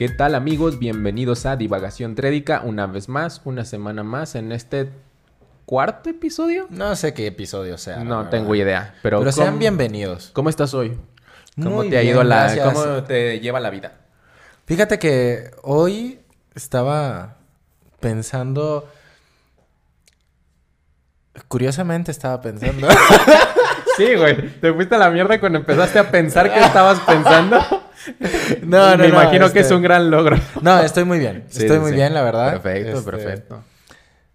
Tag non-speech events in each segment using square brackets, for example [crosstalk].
¿Qué tal amigos? Bienvenidos a Divagación Trédica una vez más, una semana más en este cuarto episodio. No sé qué episodio sea. No tengo idea, pero, Pero sean ¿cómo- bienvenidos. ¿Cómo estás hoy? ¿Cómo Muy te ha bien, ido la gracias. cómo te lleva la vida? Fíjate que hoy estaba pensando. Curiosamente estaba pensando. [laughs] Sí, güey. Te fuiste a la mierda cuando empezaste a pensar que estabas pensando. [laughs] no, [laughs] no, Me no, imagino que este- es un gran logro. No, estoy muy bien. [laughs] Sí, estoy sí, muy sí. bien, la verdad. Perfecto, Este, perfecto.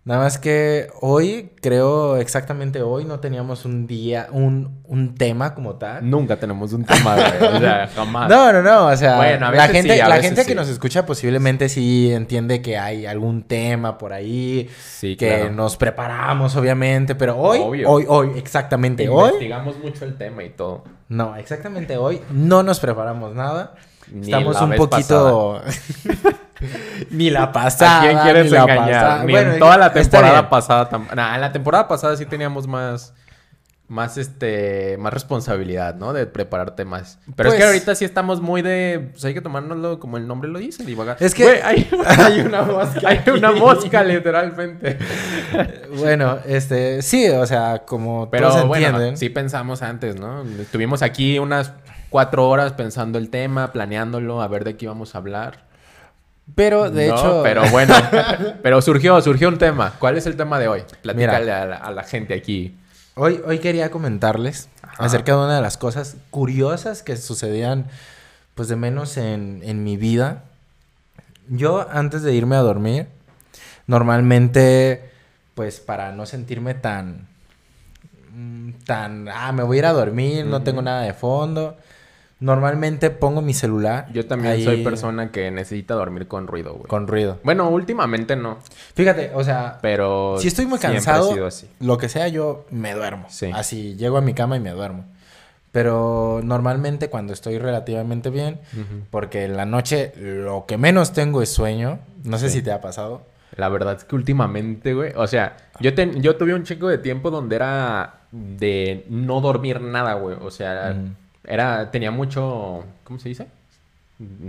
Nada más que hoy, creo exactamente hoy, no teníamos un día, un, un tema como tal. Nunca tenemos un tema, güey. O sea, [laughs] jamás. No, no, no, o sea, Bueno, a la veces gente, sí, a la veces gente que sí. nos escucha posiblemente sí entiende que hay algún tema por ahí, Sí, que claro. nos preparamos obviamente, pero hoy, Obvio. hoy, hoy, exactamente hoy, Investigamos mucho el tema y todo. No, exactamente hoy, no nos preparamos nada, Ni estamos un poquito, [laughs] ni la pasada, ¿A quién quieres ni la engañar? Ni Bueno, en toda la temporada pasada. Nah, en la temporada pasada sí teníamos más. Más este. Más responsabilidad, ¿no? De prepararte más. Pero es que Pues- ahorita sí estamos muy de. Pues hay que tomárnoslo como el nombre lo dice, divagar. Es que- hay, [laughs] hay una [laughs] mosca. hay una mosca, literalmente. [laughs] Bueno, este, sí, o sea, como Pero todos bueno, entienden, sí pensamos antes, ¿no? Estuvimos aquí unas cuatro horas pensando el tema, planeándolo, a ver de qué íbamos a hablar. pero de No, hecho, Pero bueno, pero surgió, surgió un tema. ¿Cuál es el tema de hoy? Platícale a la, a la gente aquí. Hoy, hoy quería comentarles Ajá. acerca de una de las cosas curiosas que sucedían, pues de menos en, en mi vida. Yo, antes de irme a dormir, normalmente, pues para no sentirme tan, mm, tan, ah, me voy a ir a dormir, no tengo nada de fondo, normalmente pongo mi celular. Yo también ahí soy persona que necesita dormir con ruido, güey. Con ruido. Bueno, últimamente no, Fíjate, o sea, pero si estoy muy cansado, he sido así. lo que sea, yo me duermo. Sí. Así, llego a mi cama y me duermo. Pero normalmente cuando estoy relativamente bien, porque en la noche lo que menos tengo es sueño. No sé Sí. si te ha pasado. La verdad es que últimamente, güey, o sea, yo, ten- yo tuve un chico de tiempo donde era de no dormir nada, güey. O sea, Mm. Era, tenía mucho, ¿cómo se dice?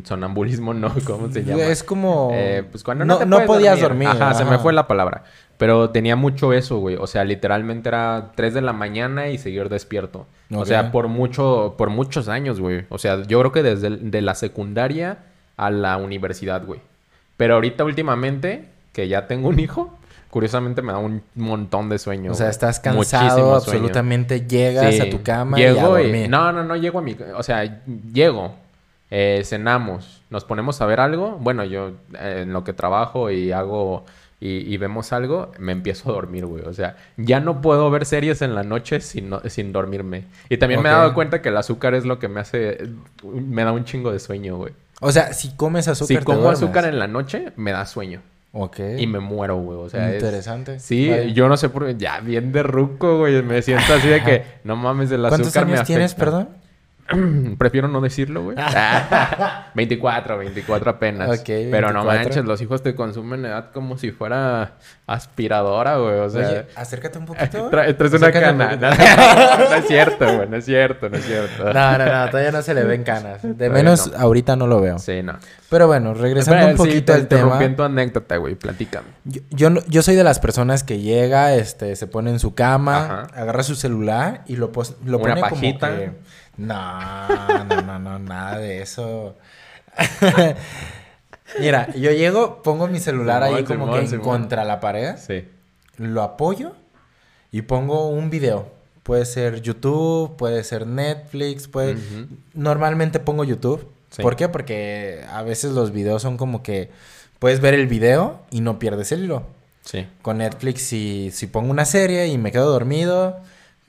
Sonambulismo, no, [laughs] ¿cómo se llama? Es como... Eh, pues cuando no, no, te no puedes podías dormir. Ajá, se me fue la palabra. Pero tenía mucho eso, güey. O sea, literalmente era 3 de la mañana y seguir despierto. O sea, por mucho, por muchos años, güey. O sea, yo creo que desde el- de la secundaria a la universidad, güey. Pero ahorita últimamente, que ya tengo un hijo, curiosamente me da un montón de sueño. O sea, estás cansado, absolutamente llegas Sí. a tu cama y a Llego. No, no, no llego a mi... O sea, llego, eh, cenamos, nos ponemos a ver algo. Bueno, yo eh, en lo que trabajo y hago... Y, y vemos algo, me empiezo a dormir, güey. O sea, ya no puedo ver series en la noche sin, no- sin dormirme. Y también me he dado cuenta que el azúcar es lo que me hace... Me da un chingo de sueño, güey. O sea, si comes azúcar, Si te como duermes. azúcar en la noche, me da sueño. Ok. Y me muero, güey. O sea, es- Interesante. Sí, Vale. yo no sé por qué. Ya, bien de ruco, güey. Me siento así de que no mames, el azúcar ¿Cuántos me años tienes, afecta. perdón? [clears throat] Prefiero no decirlo, güey. [laughs] [laughs] 24, 24 apenas. Pero no 24. manches, los hijos te consumen edad como si fuera aspiradora, güey. O sea, Oye, acércate un poquito. [laughs] tra- traes una un cana. No, es cierto, güey. No es cierto, no es cierto. No, no, no, todavía no se le ven canas. De Todavía menos no. ahorita no lo veo. Sí, no. Pero bueno, regresando un sí, poquito te al tema. en tu anécdota, güey. Platícame. Yo, yo, no- yo soy de las personas que llega, este, se pone en su cama, Ajá. agarra su celular y lo, lo Una pone pajita. como que... No, no, no, no, nada de eso. [laughs] Mira, yo llego, pongo mi celular ahí como Simón, que Simón. contra la pared, Sí. lo apoyo y pongo un video. Puede ser YouTube, puede ser Netflix, puede... Normalmente pongo YouTube. Sí. ¿Por qué? Porque a veces los videos son como que puedes ver el video y no pierdes el hilo. Sí. Con Netflix, si, si pongo una serie y me quedo dormido,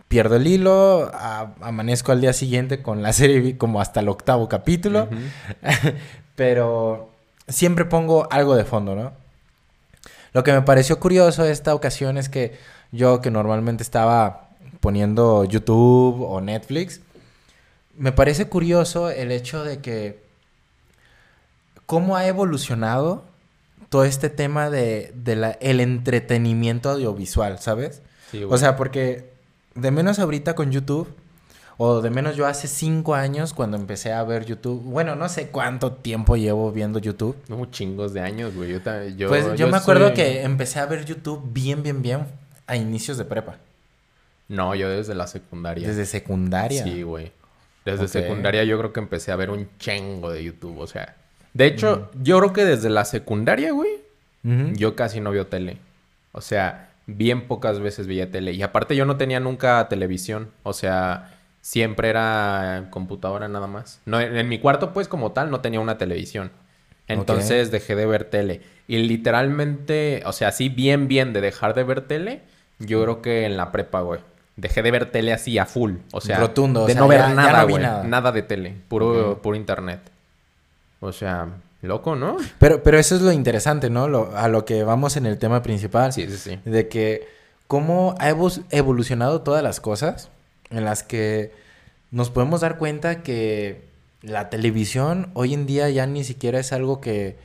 pierdo el hilo, a- amanezco al día siguiente con la [laughs] serie como hasta el octavo capítulo. [laughs] Pero siempre pongo algo de fondo, ¿no? Lo que me pareció curioso esta ocasión es que yo que normalmente estaba poniendo YouTube o Netflix, me parece curioso el hecho de que cómo ha evolucionado todo este tema de, de la- el entretenimiento audiovisual, ¿sabes? Sí, O sea, porque de menos ahorita con YouTube, O de menos yo hace cinco años cuando empecé a ver YouTube. Bueno, no sé cuánto tiempo llevo viendo YouTube. No, chingos de años, güey. Yo, yo, pues yo, me acuerdo soy- que empecé a ver YouTube bien, bien, bien a inicios de prepa. No, yo desde la secundaria. Desde secundaria. Sí, güey. Desde secundaria yo creo que empecé a ver un chingo de YouTube, o sea. De hecho, yo creo que desde la secundaria, güey, yo casi no veo tele. O sea, bien pocas veces veía tele. Y aparte yo no tenía nunca televisión. O sea, siempre era computadora nada más. No, en, mi cuarto, pues, como tal, no tenía una televisión. Entonces dejé de ver tele. Y literalmente, o sea, así bien, bien de dejar de ver tele, yo creo que en la prepa, güey. Dejé de ver tele así a full. O sea, Rotundo, o de sea, no ver ya- ya nada, no vi güey. nada. Nada. de tele. Puro, puro internet. O sea, loco, ¿no? Pero, pero eso es lo interesante, ¿no? Lo- a lo que vamos en el tema principal. Sí, sí, sí. De que cómo ha evo- evolucionado todas las cosas en las que nos podemos dar cuenta que la televisión hoy en día ya ni siquiera es algo que...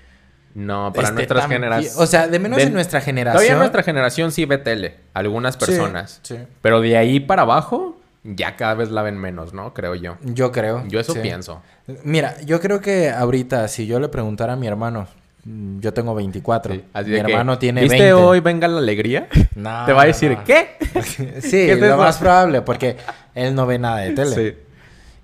No, para nuestras generaciones. O sea, de menos de- en nuestra generación. Todavía nuestra generación sí ve tele. Algunas Sí, personas. sí. Pero de ahí para abajo, ya cada vez la ven menos, ¿no? Creo yo. Yo creo. Yo eso sí. pienso. Mira, yo creo que ahorita, si yo le preguntara a mi hermano, mm, yo tengo 24, Sí, así mi de que, hermano tiene ¿Viste 20. hoy Venga la Alegría? No, Te va a decir, no. ¿qué? [laughs] Sí, ¿Qué es lo eso? más probable, porque él no ve nada de tele. Sí.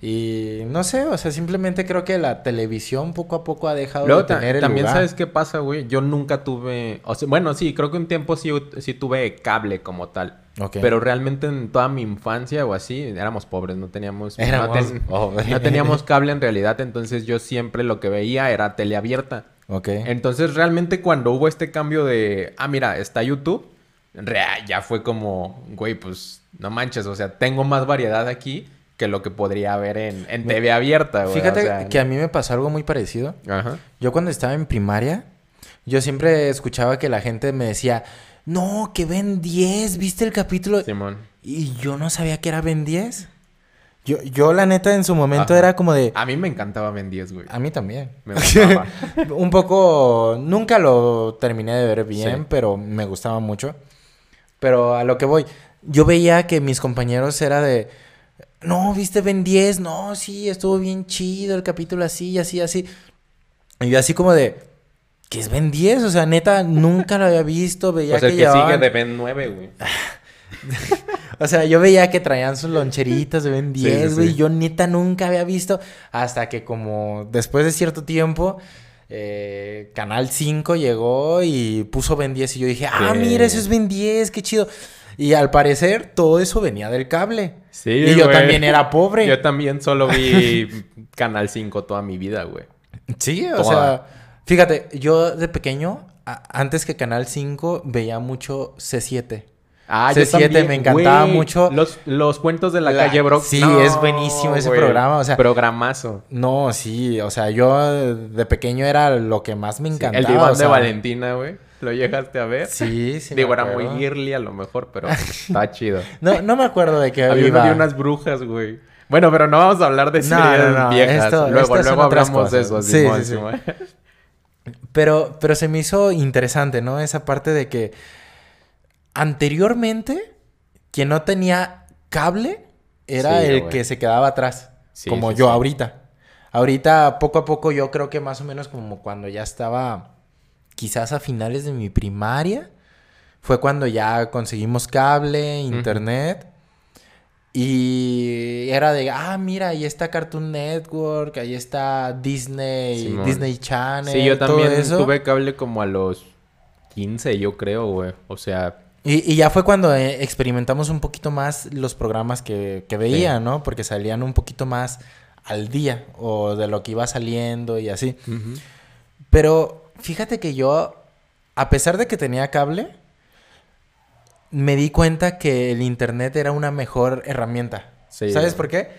Y no sé, o sea, simplemente creo que la televisión poco a poco ha dejado Luego de tener el también lugar. sabes qué pasa, güey. Yo nunca tuve, o sea, bueno, sí, creo que un tiempo sí, sí tuve cable como tal. Pero realmente en toda mi infancia o así, éramos pobres, no teníamos, no Éramos ten- pobres. no teníamos cable en realidad, entonces yo siempre lo que veía era tele abierta. Ok. Entonces realmente cuando hubo este cambio de, ah, mira, está YouTube, ya fue como, güey, pues no manches, o sea, tengo más variedad aquí que lo que podría haber en, en TV abierta, güey. Fíjate o sea, que a mí me pasó algo muy parecido. Ajá. Yo cuando estaba en primaria, yo siempre escuchaba que la gente me decía, no, que ven 10, ¿viste el capítulo? Simón. Y yo no sabía que era Ben 10. Yo, yo la neta en su momento Ajá. era como de... A mí me encantaba Ben 10, güey. A mí también. Me gustaba. [laughs] Un poco... Nunca lo terminé de ver bien, Sí. pero me gustaba mucho. Pero a lo que voy, yo veía que mis compañeros era de... No, ¿viste Ben 10? No, sí, estuvo bien chido el capítulo así, así, así. Y yo así como de... ¿Qué es Ben 10? O sea, neta, nunca lo había visto. [laughs] Veía sea, que, el que sigue de Ben 9, güey. [laughs] O sea, yo veía que traían sus loncheritas de Ben Sí, 10, sí, güey. sí. Yo neta nunca había visto hasta que como después de cierto tiempo, eh, Canal 5 llegó y puso Ben 10 y yo dije, ah, mira, eso es Ben 10, qué chido. Y al parecer todo eso venía del cable. Sí, y yo güey. también era pobre. Yo también solo vi [laughs] Canal 5 toda mi vida, güey. Sí, o Toda. sea, fíjate, yo de pequeño, a- antes que Canal 5, veía mucho C7. Ah, C7 me encantaba mucho. Los, los cuentos de la, La- calle Brock. sí, es buenísimo ese programa, o sea- Programazo. No, sí, o sea, yo de pequeño era lo que más me Sí, encantaba. el diván o sea, de Valentina, güey. ¿Lo llegaste a ver? Sí, sí. me Digo, era muy girly a lo mejor, pero [laughs] está chido. No, no me acuerdo de qué Había de unas brujas, güey. Bueno, pero no vamos a hablar de series no, no, viejas. esto- luego luego hablamos de eso. Sí, sí, sí. Pero, pero se me hizo interesante, ¿no? Esa parte de que anteriormente, quien no tenía cable era Sí, el güey. que se quedaba atrás. Sí, como sí, yo ahorita. Ahorita, poco a poco, yo creo que más o menos como cuando ya estaba quizás a finales de mi primaria. Fue cuando ya conseguimos cable, internet. Y era de, ah, mira, ahí está Cartoon Network, ahí está Disney, Simón. Disney Channel. Sí, yo todo también eso. tuve cable como a los 15, yo creo, güey. O sea, Y, y ya fue cuando eh, experimentamos un poquito más los programas que, que veía, ¿no? Porque salían un poquito más al día o de lo que iba saliendo y así. Pero fíjate que yo, a pesar de que tenía cable, me di cuenta que el internet era una mejor herramienta. Sí, ¿Sabes por qué?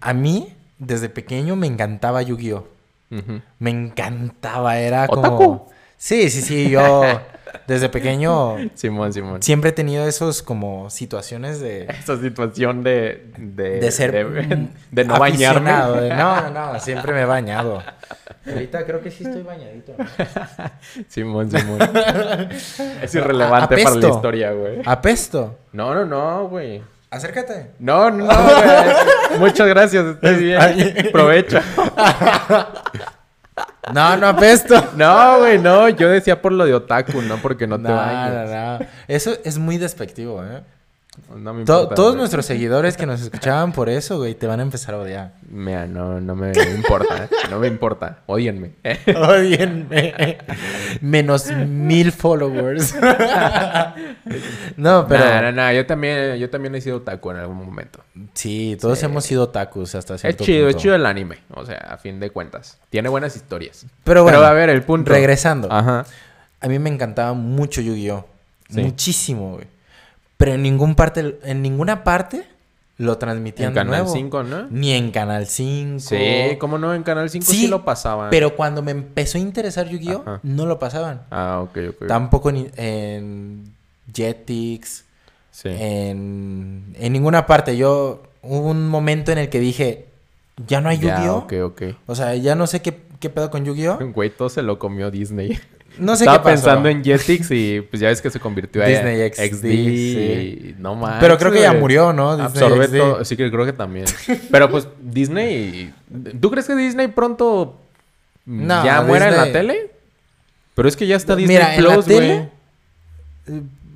A mí, desde pequeño, me encantaba Yu-Gi-Oh! Me encantaba, era ¿Otaku? como... Sí, sí, sí, yo [laughs] desde pequeño Simón, Simón. siempre he tenido esos como situaciones de... Esa situación de... De, De ser De, de no bañarme. de- no, no, no, [laughs] siempre me he bañado. Ahorita creo que sí estoy bañadito. ¿no? [laughs] Simón, Simón. [laughs] es irrelevante para la historia, güey. Apesto. No, no, no, güey. Acércate. No, no, güey. Muchas gracias, estoy bien. Provecho. No, no apesto. [laughs] No, güey, no. Yo decía por lo de otaku, no porque no te No, bañes. no, no. Eso es muy despectivo, ¿eh? No me To- importa, todos güey. nuestros seguidores que nos escuchaban por eso, güey, te van a empezar a odiar. Mira, no, no me importa. ¿eh? No me importa. Odienme. Odienme. [laughs] Menos mil followers. [laughs] no, pero... No, no, no. Yo también, yo también he sido otaku en algún momento. Sí, todos hemos sido tacos hasta Es cierto chido, es chido el anime. O sea, a fin de cuentas. Tiene buenas historias. Pero bueno, a ver, el punto. regresando. Ajá. A mí me encantaba mucho Yu-Gi-Oh! Sí. Muchísimo, güey. Pero en ningún parte, en ninguna parte lo transmitían En Canal nuevo. 5, ¿no? Ni en Canal 5. Sí, ¿cómo no? En Canal 5 sí, Sí, lo pasaban. Pero cuando me empezó a interesar Yu-Gi-Oh! No lo pasaban. Ah, ok, ok. Tampoco ni- en Jetix, Sí. en, en ninguna parte. Yo hubo un momento en el que dije, ya no hay Ya, Yu-Gi-Oh! ok, ok. O sea, ya no sé qué, qué pedo con Yu-Gi-Oh! [laughs] Güey, todo se lo comió Disney. No sé Estaba qué pasó. pensando en Jetix y pues ya ves que se convirtió Disney en XD, XD. sí. y No más. Pero creo que ya murió, ¿no? Disney Absorbe XD. todo. Sí, que creo que también. Pero pues Disney. ¿Tú crees que Disney pronto No, ya muera en la Disney- tele? Pero es que ya está Disney Mira, Plus, güey.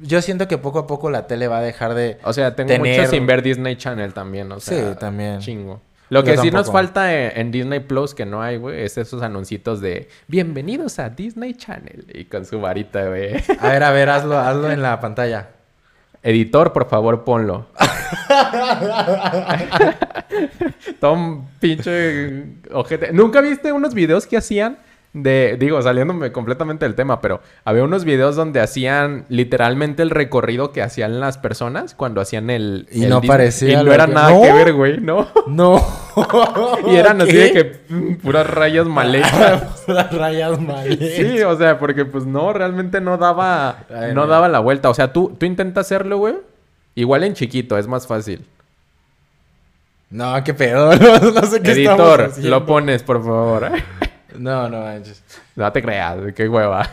Yo siento que poco a poco la tele va a dejar de... O sea, tengo tener- mucho sin ver Disney Channel también, o sea. Sí, también. Chingo. Lo Yo que sí nos falta en, en Disney Plus, que no hay, güey, es esos anuncios de bienvenidos a Disney Channel. Y con su varita, güey. A ver, a ver, hazlo, hazlo en la pantalla. Editor, por favor, ponlo. [laughs] Tom, pinche ojete. ¿Nunca viste unos videos que hacían de, digo, saliéndome completamente del tema, pero había unos videos donde hacían literalmente el recorrido que hacían las personas cuando hacían el... Y el no parecía Y no era que- nada ¿No? que ver, güey, ¿no? No. [laughs] Y eran así de que mm, puras rayas mal hechas. Las [laughs] rayas mal hechas. Sí, o sea, porque pues no, realmente no daba, Ay, no daba la vuelta. O sea, tú, tú intentas hacerlo, güey. Igual en chiquito, es más fácil. No, qué pedo. [laughs] No, no sé qué Editor, lo pones, por favor. No, no manches. No te creas, qué hueva. [laughs]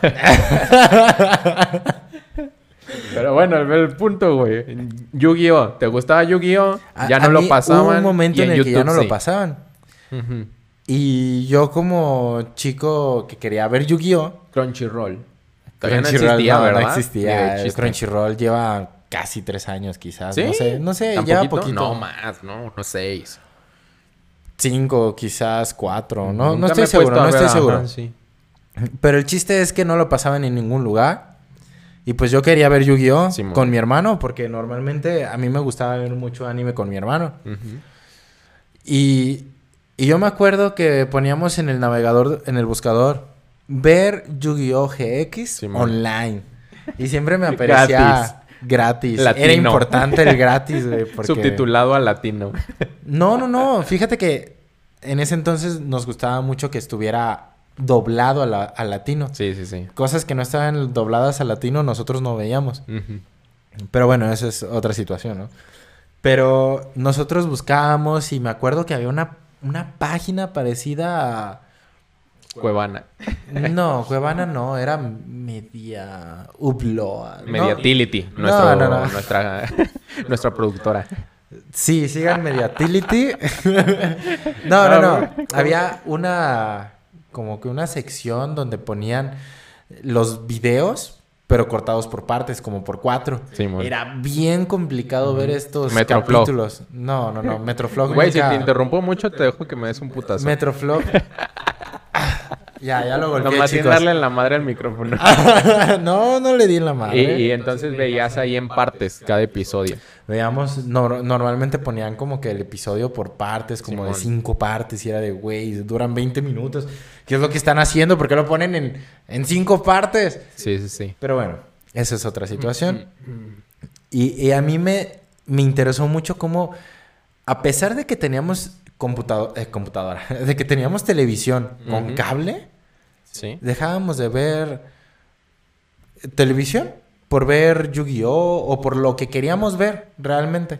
Pero bueno, el, el punto, güey. Yu-Gi-Oh! ¿Te gustaba Yu-Gi-Oh? Ya a no lo mí pasaban. Hubo un momento y en el que ya YouTube no lo sí. pasaban. Ujú. Y yo como chico que quería ver Yu-Gi-Oh! Crunchyroll. Todavía no Crunchyroll, existía, no, ¿verdad? No existía. El. Crunchyroll lleva casi tres años quizás. ¿Sí? No sé, no sé, ¿Tan lleva poquito? poquito. No, más, no, unos seis. Cinco, quizás cuatro. No, no estoy seguro, no estoy ajá, seguro. sí. Pero el chiste es que no lo pasaban en ningún lugar. Y pues yo quería ver Yu-Gi-Oh! Con mi hermano, porque normalmente a mí me gustaba ver mucho anime con mi hermano. Y, y yo me acuerdo que poníamos en el navegador, en el buscador, ver Yu-Gi-Oh! GX online. Y siempre me [laughs] aparecía gratis. Era Latino. importante el gratis, güey. [laughs] Porque... Subtitulado al latino. No, no, no. Fíjate que en ese entonces nos gustaba mucho que estuviera doblado a la- latino. Sí, sí, sí. Cosas que no estaban dobladas al latino nosotros no veíamos. Pero bueno, esa es otra situación, ¿no? Pero nosotros buscábamos y me acuerdo que había una, una página parecida a... Cuevana. No, Cuevana no, era Media Upload. ¿no? Mediatility. No, nuestro- no, no. Nuestra, [laughs] nuestra productora. Sí, sigan Mediatility. [laughs] no, no, no. Había una, como que una sección donde ponían los videos, pero cortados por partes, como por cuatro. Simón. Era bien complicado ver estos capítulos. No, no, no. Metroflog. Güey, si te interrumpo mucho, te dejo que me des un putazo. Metroflog. [laughs] ya, ya lo golpeé, Nomás sin darle en la madre al micrófono. [laughs] no, no le di en la y, madre. y entonces veías ahí en partes cada episodio. Veamos, no- normalmente ponían como que el episodio por partes, como de cinco partes, y era de, güey, duran 20 minutos. ¿Qué es lo que están haciendo? ¿Por qué lo ponen en, en cinco partes? Sí, sí, sí. Pero bueno, esa es otra situación. Y, y a mí me, me interesó mucho cómo, a pesar de que teníamos computado- eh, computadora, [laughs] de que teníamos televisión con cable, Sí. dejábamos de ver televisión por ver Yu-Gi-Oh! o por lo que queríamos ver realmente.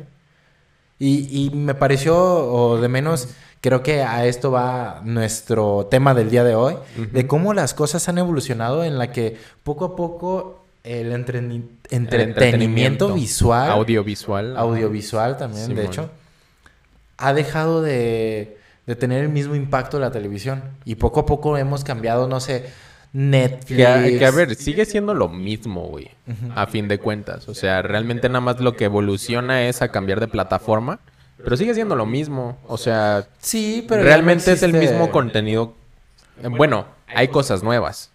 Y, y me pareció, o de menos, creo que a esto va nuestro tema del día de hoy, de cómo las cosas han evolucionado en la que poco a poco el entreni- El entretenimiento visual, Audiovisual. audiovisual también, de hecho, ha dejado de, de tener el mismo impacto de la televisión. Y poco a poco hemos cambiado, no sé, Netflix. Que, a- que, a ver, sigue siendo lo mismo, güey. A fin de cuentas. O sea, realmente nada más lo que evoluciona es a cambiar de plataforma. Pero sigue siendo lo mismo. O sea, Sí, pero no realmente es el mismo contenido. Eh, Bueno, hay cosas nuevas.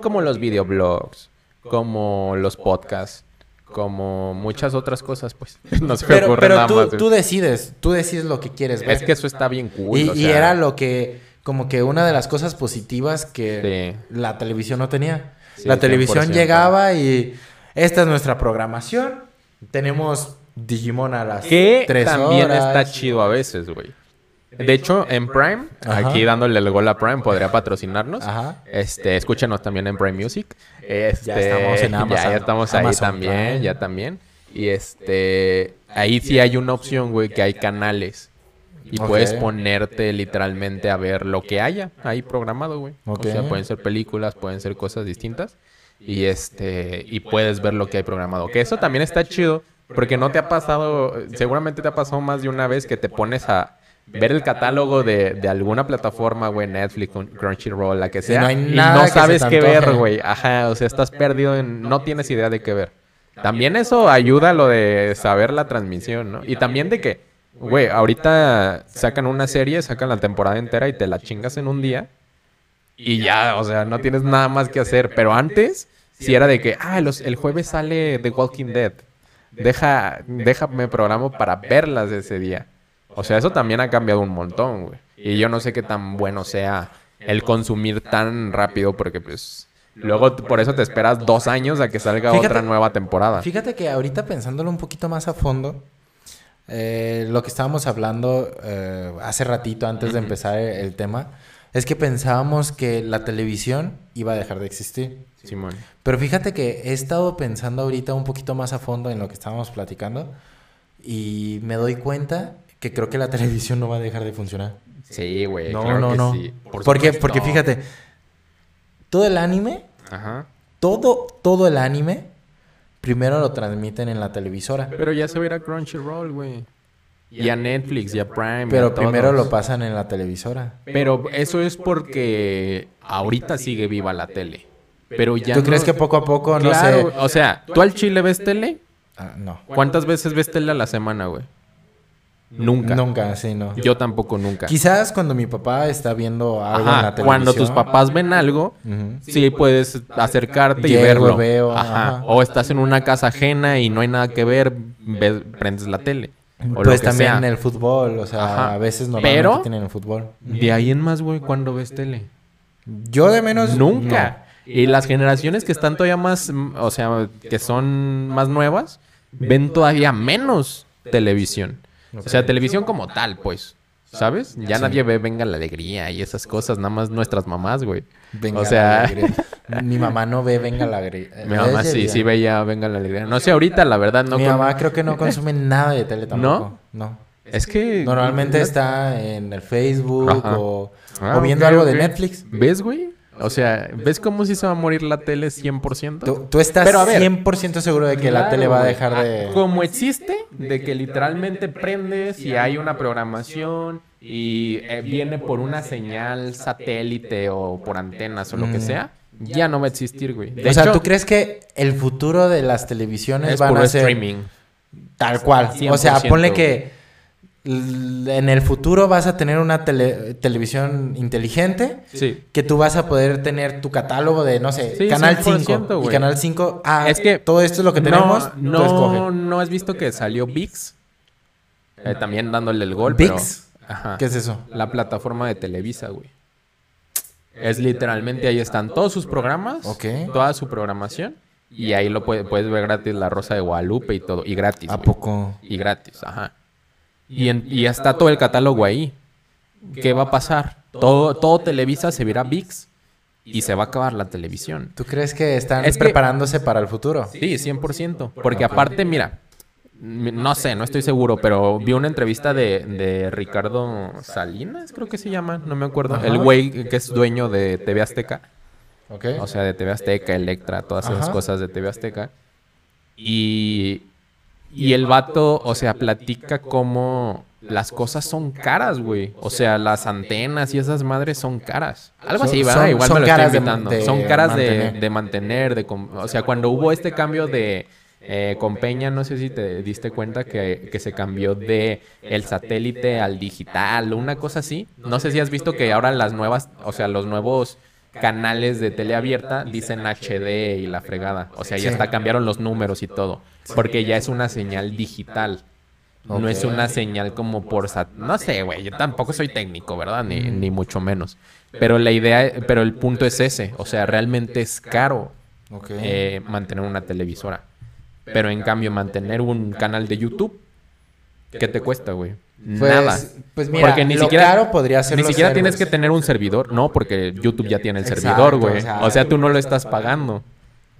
Como los videoblogs. Como los podcasts. Como muchas otras cosas, pues. [laughs] No se Pero, ocurre pero nada tú, más. tú decides, tú decides lo que quieres ver. Es que eso está bien cool. y, o y sea, era lo que, como que una de las cosas positivas que Sí. la televisión no tenía. Sí, la televisión 100%. llegaba y esta es nuestra programación. Tenemos Digimon a las Que 3 también horas. está chido a veces, güey. De hecho, en Prime, Ajá. aquí dándole el gol a Prime, podría patrocinarnos. Ajá. Este, escúchenos también en Prime Music. Este, Ya estamos en Amazon- Ya, ya estamos ahí Amazon también, Prime. ya también. Y este, ahí sí hay una opción, güey, que hay canales. Y puedes ponerte literalmente a ver lo que haya ahí programado, güey. O sea, pueden ser películas, pueden ser cosas distintas. Y este, y puedes ver lo que hay programado. Que eso también está chido, porque no te ha pasado, seguramente te ha pasado más de una vez que te pones a ver el catálogo de, de alguna plataforma, güey, Netflix, Crunchyroll, la que sea, no hay y nada no sabes qué ver, güey. Ajá, o sea, estás perdido en, no tienes idea de qué ver. También eso ayuda a lo de saber la transmisión, ¿no? Y también de que, güey, ahorita sacan una serie, sacan la temporada entera y te la chingas en un día. Y ya, o sea, no tienes nada más que hacer. Pero antes, si era de que, ah, los, el jueves sale The Walking Dead. Deja, déjame programo para verlas ese día. O sea, eso también ha cambiado un montón, güey. Y yo no sé qué tan bueno sea el consumir tan rápido, porque pues. Luego por eso te esperas dos años a que salga Fíjate- otra nueva temporada. Fíjate que ahorita pensándolo un poquito más a fondo, eh, lo que estábamos hablando eh, hace ratito antes de empezar el, el tema, es que pensábamos que la televisión iba a dejar de existir. Simón. Pero fíjate que he estado pensando ahorita un poquito más a fondo en lo que estábamos platicando y me doy cuenta que creo que la televisión no va a dejar de funcionar. Sí, güey. No, claro no, que no. sí. Por porque, supuesto. porque fíjate, todo el anime, Ajá. todo, todo el anime, primero lo transmiten en la televisora. Pero ya se va a ir a Crunchyroll, güey. Y a Netflix, y a Prime. y a Pero primero todos. lo pasan en la televisora. Pero eso es porque ahorita sigue viva la tele. Pero ya ¿Tú no- crees que poco a poco, no Claro, sé? O sea, ¿tú al chile ves tele? Ah, no. ¿Cuántas veces ves tele a la semana, güey? Nunca. Nunca, sí, no. Yo tampoco nunca. Quizás cuando mi papá está viendo algo en la televisión. cuando tus papás ven algo, sí puedes acercarte y verlo. veo, ajá. ajá. O estás en una casa ajena y no hay nada que ver, ves- prendes la tele. O Pues lo que también en el fútbol, o sea, a veces normalmente Pero- tienen el fútbol. De ahí en más, güey, ¿cuándo ves tele? Yo de menos Nunca. Y las generaciones que están todavía más, o sea, que son más nuevas, ven todavía menos televisión. O sea, televisión como tal, pues. ¿Sabes? Ya Sí. nadie ve Venga la Alegría y esas cosas, nada más nuestras mamás, güey. no. Venga o la sea, alegría. [laughs] mi mamá no ve Venga la alegría. mi mamá sí, ya. sí veía Venga la Alegría. No sé, ahorita la verdad no. mi con- mamá creo que no consume [laughs] nada de tele tampoco. No. Es que... Normalmente está en el Facebook o, Ah, o viendo ok, algo de Netflix. ¿Ves, güey? O sea, ¿ves cómo si se va a morir la tele 100%? Tú, tú estás Pero a ver. 100% seguro de que la tele va a dejar Ah, de... Como existe, de que literalmente prendes y hay una programación y eh, viene por una señal satélite o por antenas o lo que sea, ya no va a existir, güey. De o sea, hecho, ¿tú crees que el futuro de las televisiones es van a ser streaming. tal cual? O sea, 100%, ponle que en el futuro vas a tener una tele- televisión inteligente Sí. que tú vas a poder tener tu catálogo de, no sé, Sí, Canal 100%, 5. Y. Canal 5, ah, Es que todo esto es lo que tenemos, no, no, no has visto que salió VIX, Eh, también dándole el gol, ViX? pero ajá, ¿Qué es eso? la plataforma de Televisa, güey. Es literalmente ahí están todos sus programas, Ok. toda su programación y ahí lo puede- puedes ver gratis La Rosa de Guadalupe y todo y gratis. ¿A güey. poco? Y gratis, ajá. Y, en- y está todo el catálogo ahí. ¿Qué va a pasar? Todo, todo Televisa se verá VIX y se va a acabar la televisión. ¿Tú crees que están Es que- preparándose para el futuro? Sí, 100%. Porque aparte, mira, no sé, no estoy seguro, pero vi una entrevista de, de Ricardo Salinas, creo que se llama, no me acuerdo. Ajá. El güey que es dueño de TV Azteca. Ok. O sea, de TV Azteca, Electra, todas esas Ajá. cosas de TV Azteca. Y, y el vato, o sea, platica cómo las cosas son caras, güey. O sea, las antenas y esas madres son caras. Algo así, ¿verdad? son- Igual son me lo estoy de- inventando. de son caras de, mantener. de mantener, de o sea, cuando hubo este cambio de eh, con Peña, no sé si te diste cuenta que, que se cambió de el satélite al digital, una cosa así. No sé si has visto que ahora las nuevas, o sea, los nuevos canales de tele abierta dicen HD y la fregada. O sea, ya hasta cambiaron los números y todo. Porque ya es una señal digital. No es una señal como por sat... No sé, güey. Yo tampoco soy técnico, ¿verdad? Ni, ni mucho menos. Pero la idea, pero el punto es ese. O sea, realmente es caro eh, mantener una televisora. Pero en cambio, mantener un canal de YouTube, ¿qué te cuesta, güey? Pues- Nada. Pues mira, Porque ni lo siquiera, caro podría ser ni siquiera tienes que tener un servidor, no, porque YouTube ya tiene el Exacto, servidor, güey. o sea, tú no lo estás pagando.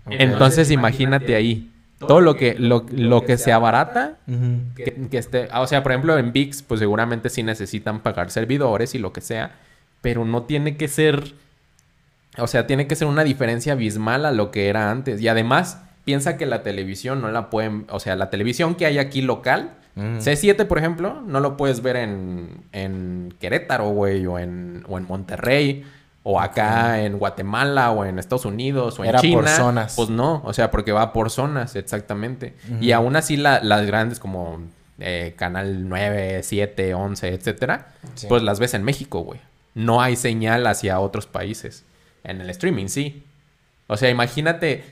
Entonces, imagínate ahí. Todo lo que, lo, lo que se abarata, Ujú. que, que esté... O sea, por ejemplo, en VIX, pues seguramente sí necesitan pagar servidores y lo que sea. Pero no tiene que ser... O sea, tiene que ser una diferencia abismal a lo que era antes. Y además, piensa que la televisión no la pueden... O sea, la televisión que hay aquí local... Mm. C7, por ejemplo, no lo puedes ver en, en Querétaro, güey, o en, o en Monterrey, o acá en Guatemala, o en Estados Unidos, o en Era por China. zonas. Pues no, o sea, porque va por zonas, exactamente. Y aún así la- las grandes como eh, Canal 9, 7, 11, etcétera, Sí. pues las ves en México, güey. No hay señal hacia otros países. En el streaming, sí. O sea, imagínate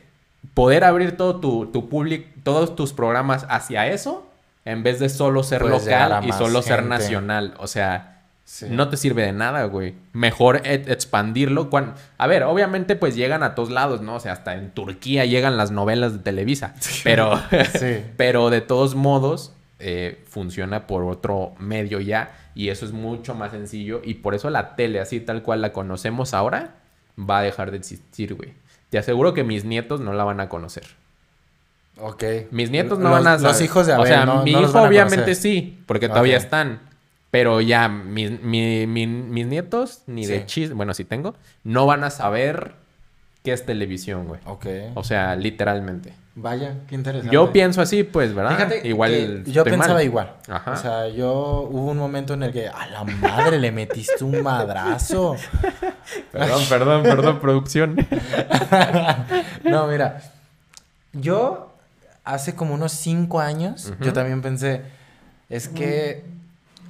poder abrir todo tu, tu public, todos tus programas hacia eso, en vez de solo ser local y solo ser nacional. O sea, Sí. no te sirve de nada, güey. Mejor e- expandirlo. A ver, obviamente pues llegan a todos lados, ¿no? O sea, hasta en Turquía llegan las novelas de Televisa. Pero, [laughs] [laughs] Sí. pero de todos modos, eh, funciona por otro medio ya. Y eso es mucho más sencillo. Y por eso la tele, así tal cual la conocemos ahora, va a dejar de existir, güey. Te aseguro que mis nietos no la van a conocer. Ok. Mis nietos no Los- van a saber. Los hijos de Abel, O sea, no, mi no hijo obviamente sí, porque todavía están. Pero ya, mis, mi- mi- mis nietos, ni de Sí. chis, bueno, sí tengo, no van a saber qué es televisión, güey. Ok. O sea, literalmente. Vaya, qué interesante. Yo pienso así, pues, ¿verdad? Fíjate igual. que yo pensaba mal. igual. Ajá. O sea, yo hubo un momento en el que a la madre le metiste un madrazo. [laughs] Perdón, perdón, perdón, producción. [laughs] no, mira. Yo hace como unos cinco años, yo también pensé, es que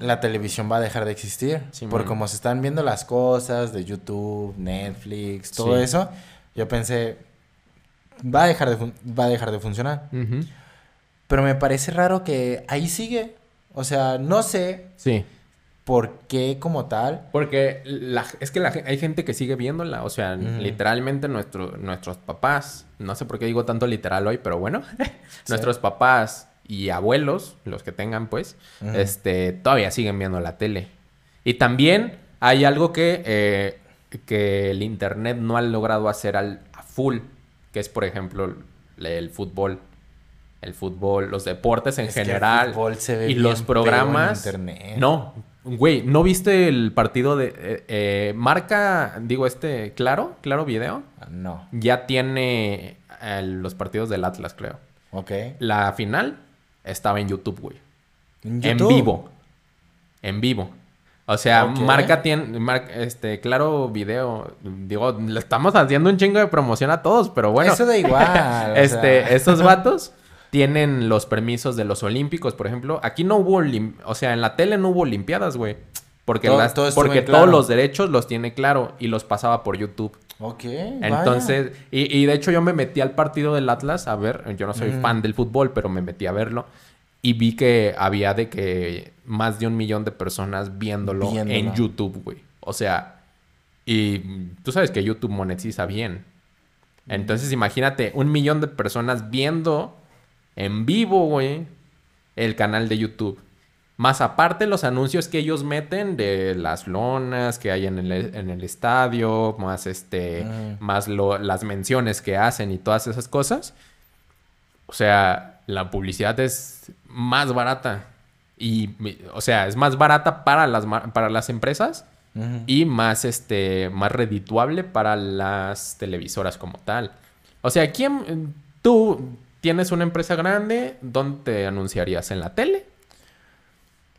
la televisión va a dejar de existir. Sí, por como se están viendo las cosas de YouTube, Netflix, todo Sí. eso, yo pensé, va a dejar de, fun- va a dejar de funcionar. Pero me parece raro que ahí sigue. O sea, no sé Sí. por qué como tal. Porque la- es que la hay gente que sigue viéndola. O sea, literalmente nuestro- nuestros papás, no sé por qué digo tanto literal hoy, pero bueno, [laughs] nuestros papás y abuelos, los que tengan pues, este, todavía siguen viendo la tele. Y también hay algo que, eh, que el internet no ha logrado hacer al, a full, que es por ejemplo el fútbol. El fútbol, los deportes en Es que el general. fútbol se ve y bien los programas. en internet. No, güey, ¿no viste el partido de eh, eh, marca, digo este, claro, claro video? Ah, No. Ya tiene los partidos del Atlas, creo. Ok. La final estaba en YouTube, güey. En En vivo. En vivo. O sea, marca tiene, mar- este, claro video. Digo, le estamos haciendo un chingo de promoción a todos, pero bueno. Eso da [laughs] igual. este, sea. estos [laughs] vatos tienen los permisos de los olímpicos, por ejemplo. Aquí no hubo, o sea, en la tele no hubo olimpiadas, güey. Porque, Todo- las- todo porque Claro. todos los derechos los tiene claro y los pasaba por YouTube. Ok. vaya. Entonces, y, y de hecho yo me metí al partido del Atlas a ver, yo no soy fan del fútbol, pero me metí a verlo y vi que había de que más de un millón de personas viéndolo, en Viéndolo. YouTube, güey. O sea, y tú sabes que YouTube monetiza bien. Entonces imagínate, un millón de personas viendo en vivo, güey, el canal de YouTube. Más aparte los anuncios que ellos meten de las lonas que hay en el, en el estadio, más este, Mm. más lo- las menciones que hacen y todas esas cosas. O sea, la publicidad es más barata. Y, o sea, es más barata para las, para las empresas y más, este, más redituable para las televisoras como tal. O sea, ¿quién, tú tienes una empresa grande, ¿dónde te anunciarías? ¿En la tele?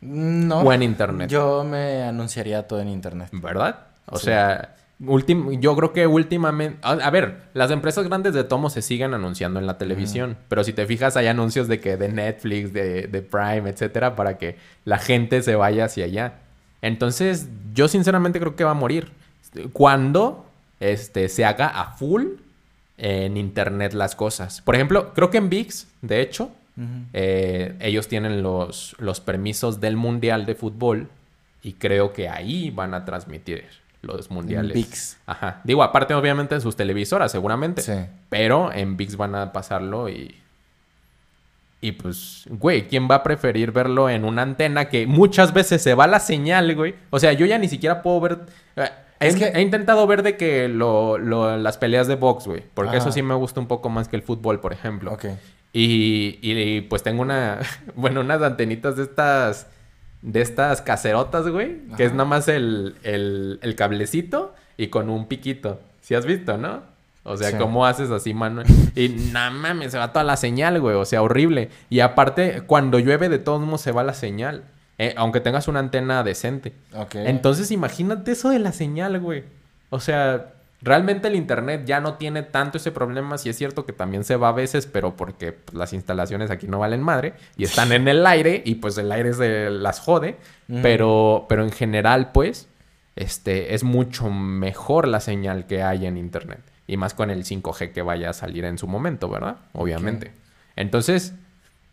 No. O en internet. Yo me anunciaría todo en internet. ¿Verdad? O Sí. sea, ultim- yo creo que últimamente... A, a ver, las empresas grandes de Tomo se siguen anunciando en la televisión. Pero si te fijas, hay anuncios de que de Netflix, de, de Prime, etcétera, para que la gente se vaya hacia allá. Entonces, yo sinceramente creo que va a morir. Cuando este, se haga a full en internet las cosas. Por ejemplo, creo que en VIX, de hecho, Eh, ellos tienen los, los permisos del Mundial de Fútbol y creo que ahí van a transmitir los mundiales. ViX. Ajá. Digo, aparte obviamente en sus televisoras, seguramente. Sí. Pero en VIX van a pasarlo y... Y pues, güey, ¿quién va a preferir verlo en una antena que muchas veces se va la señal, güey? O sea, yo ya ni siquiera puedo ver... eh, Es he, que- he intentado ver de que lo, lo- las peleas de box, güey. Porque Ajá. eso sí me gusta un poco más que el fútbol, por ejemplo. Ok. Y, y, pues tengo una, [laughs] bueno, unas antenitas de estas, de estas caserotas, güey, que es nada más el, el, el cablecito y con un piquito. ¿Sí has visto, no? O sea, Sí. ¿cómo haces así, mano? Y nada mames, se va toda la señal, güey. O sea, horrible. Y aparte, cuando llueve, de todos modos se va la señal. eh, aunque tengas una antena decente. Ok. Entonces, imagínate eso de la señal, güey. O sea, realmente el internet ya no tiene tanto ese problema. Sí es cierto que también se va a veces, pero porque pues, las instalaciones aquí no valen madre y están en el aire y pues el aire se las jode. Pero, pero en general, pues, este, es mucho mejor la señal que hay en internet. Y más con el 5G que vaya a salir en su momento, ¿verdad? Obviamente. Entonces,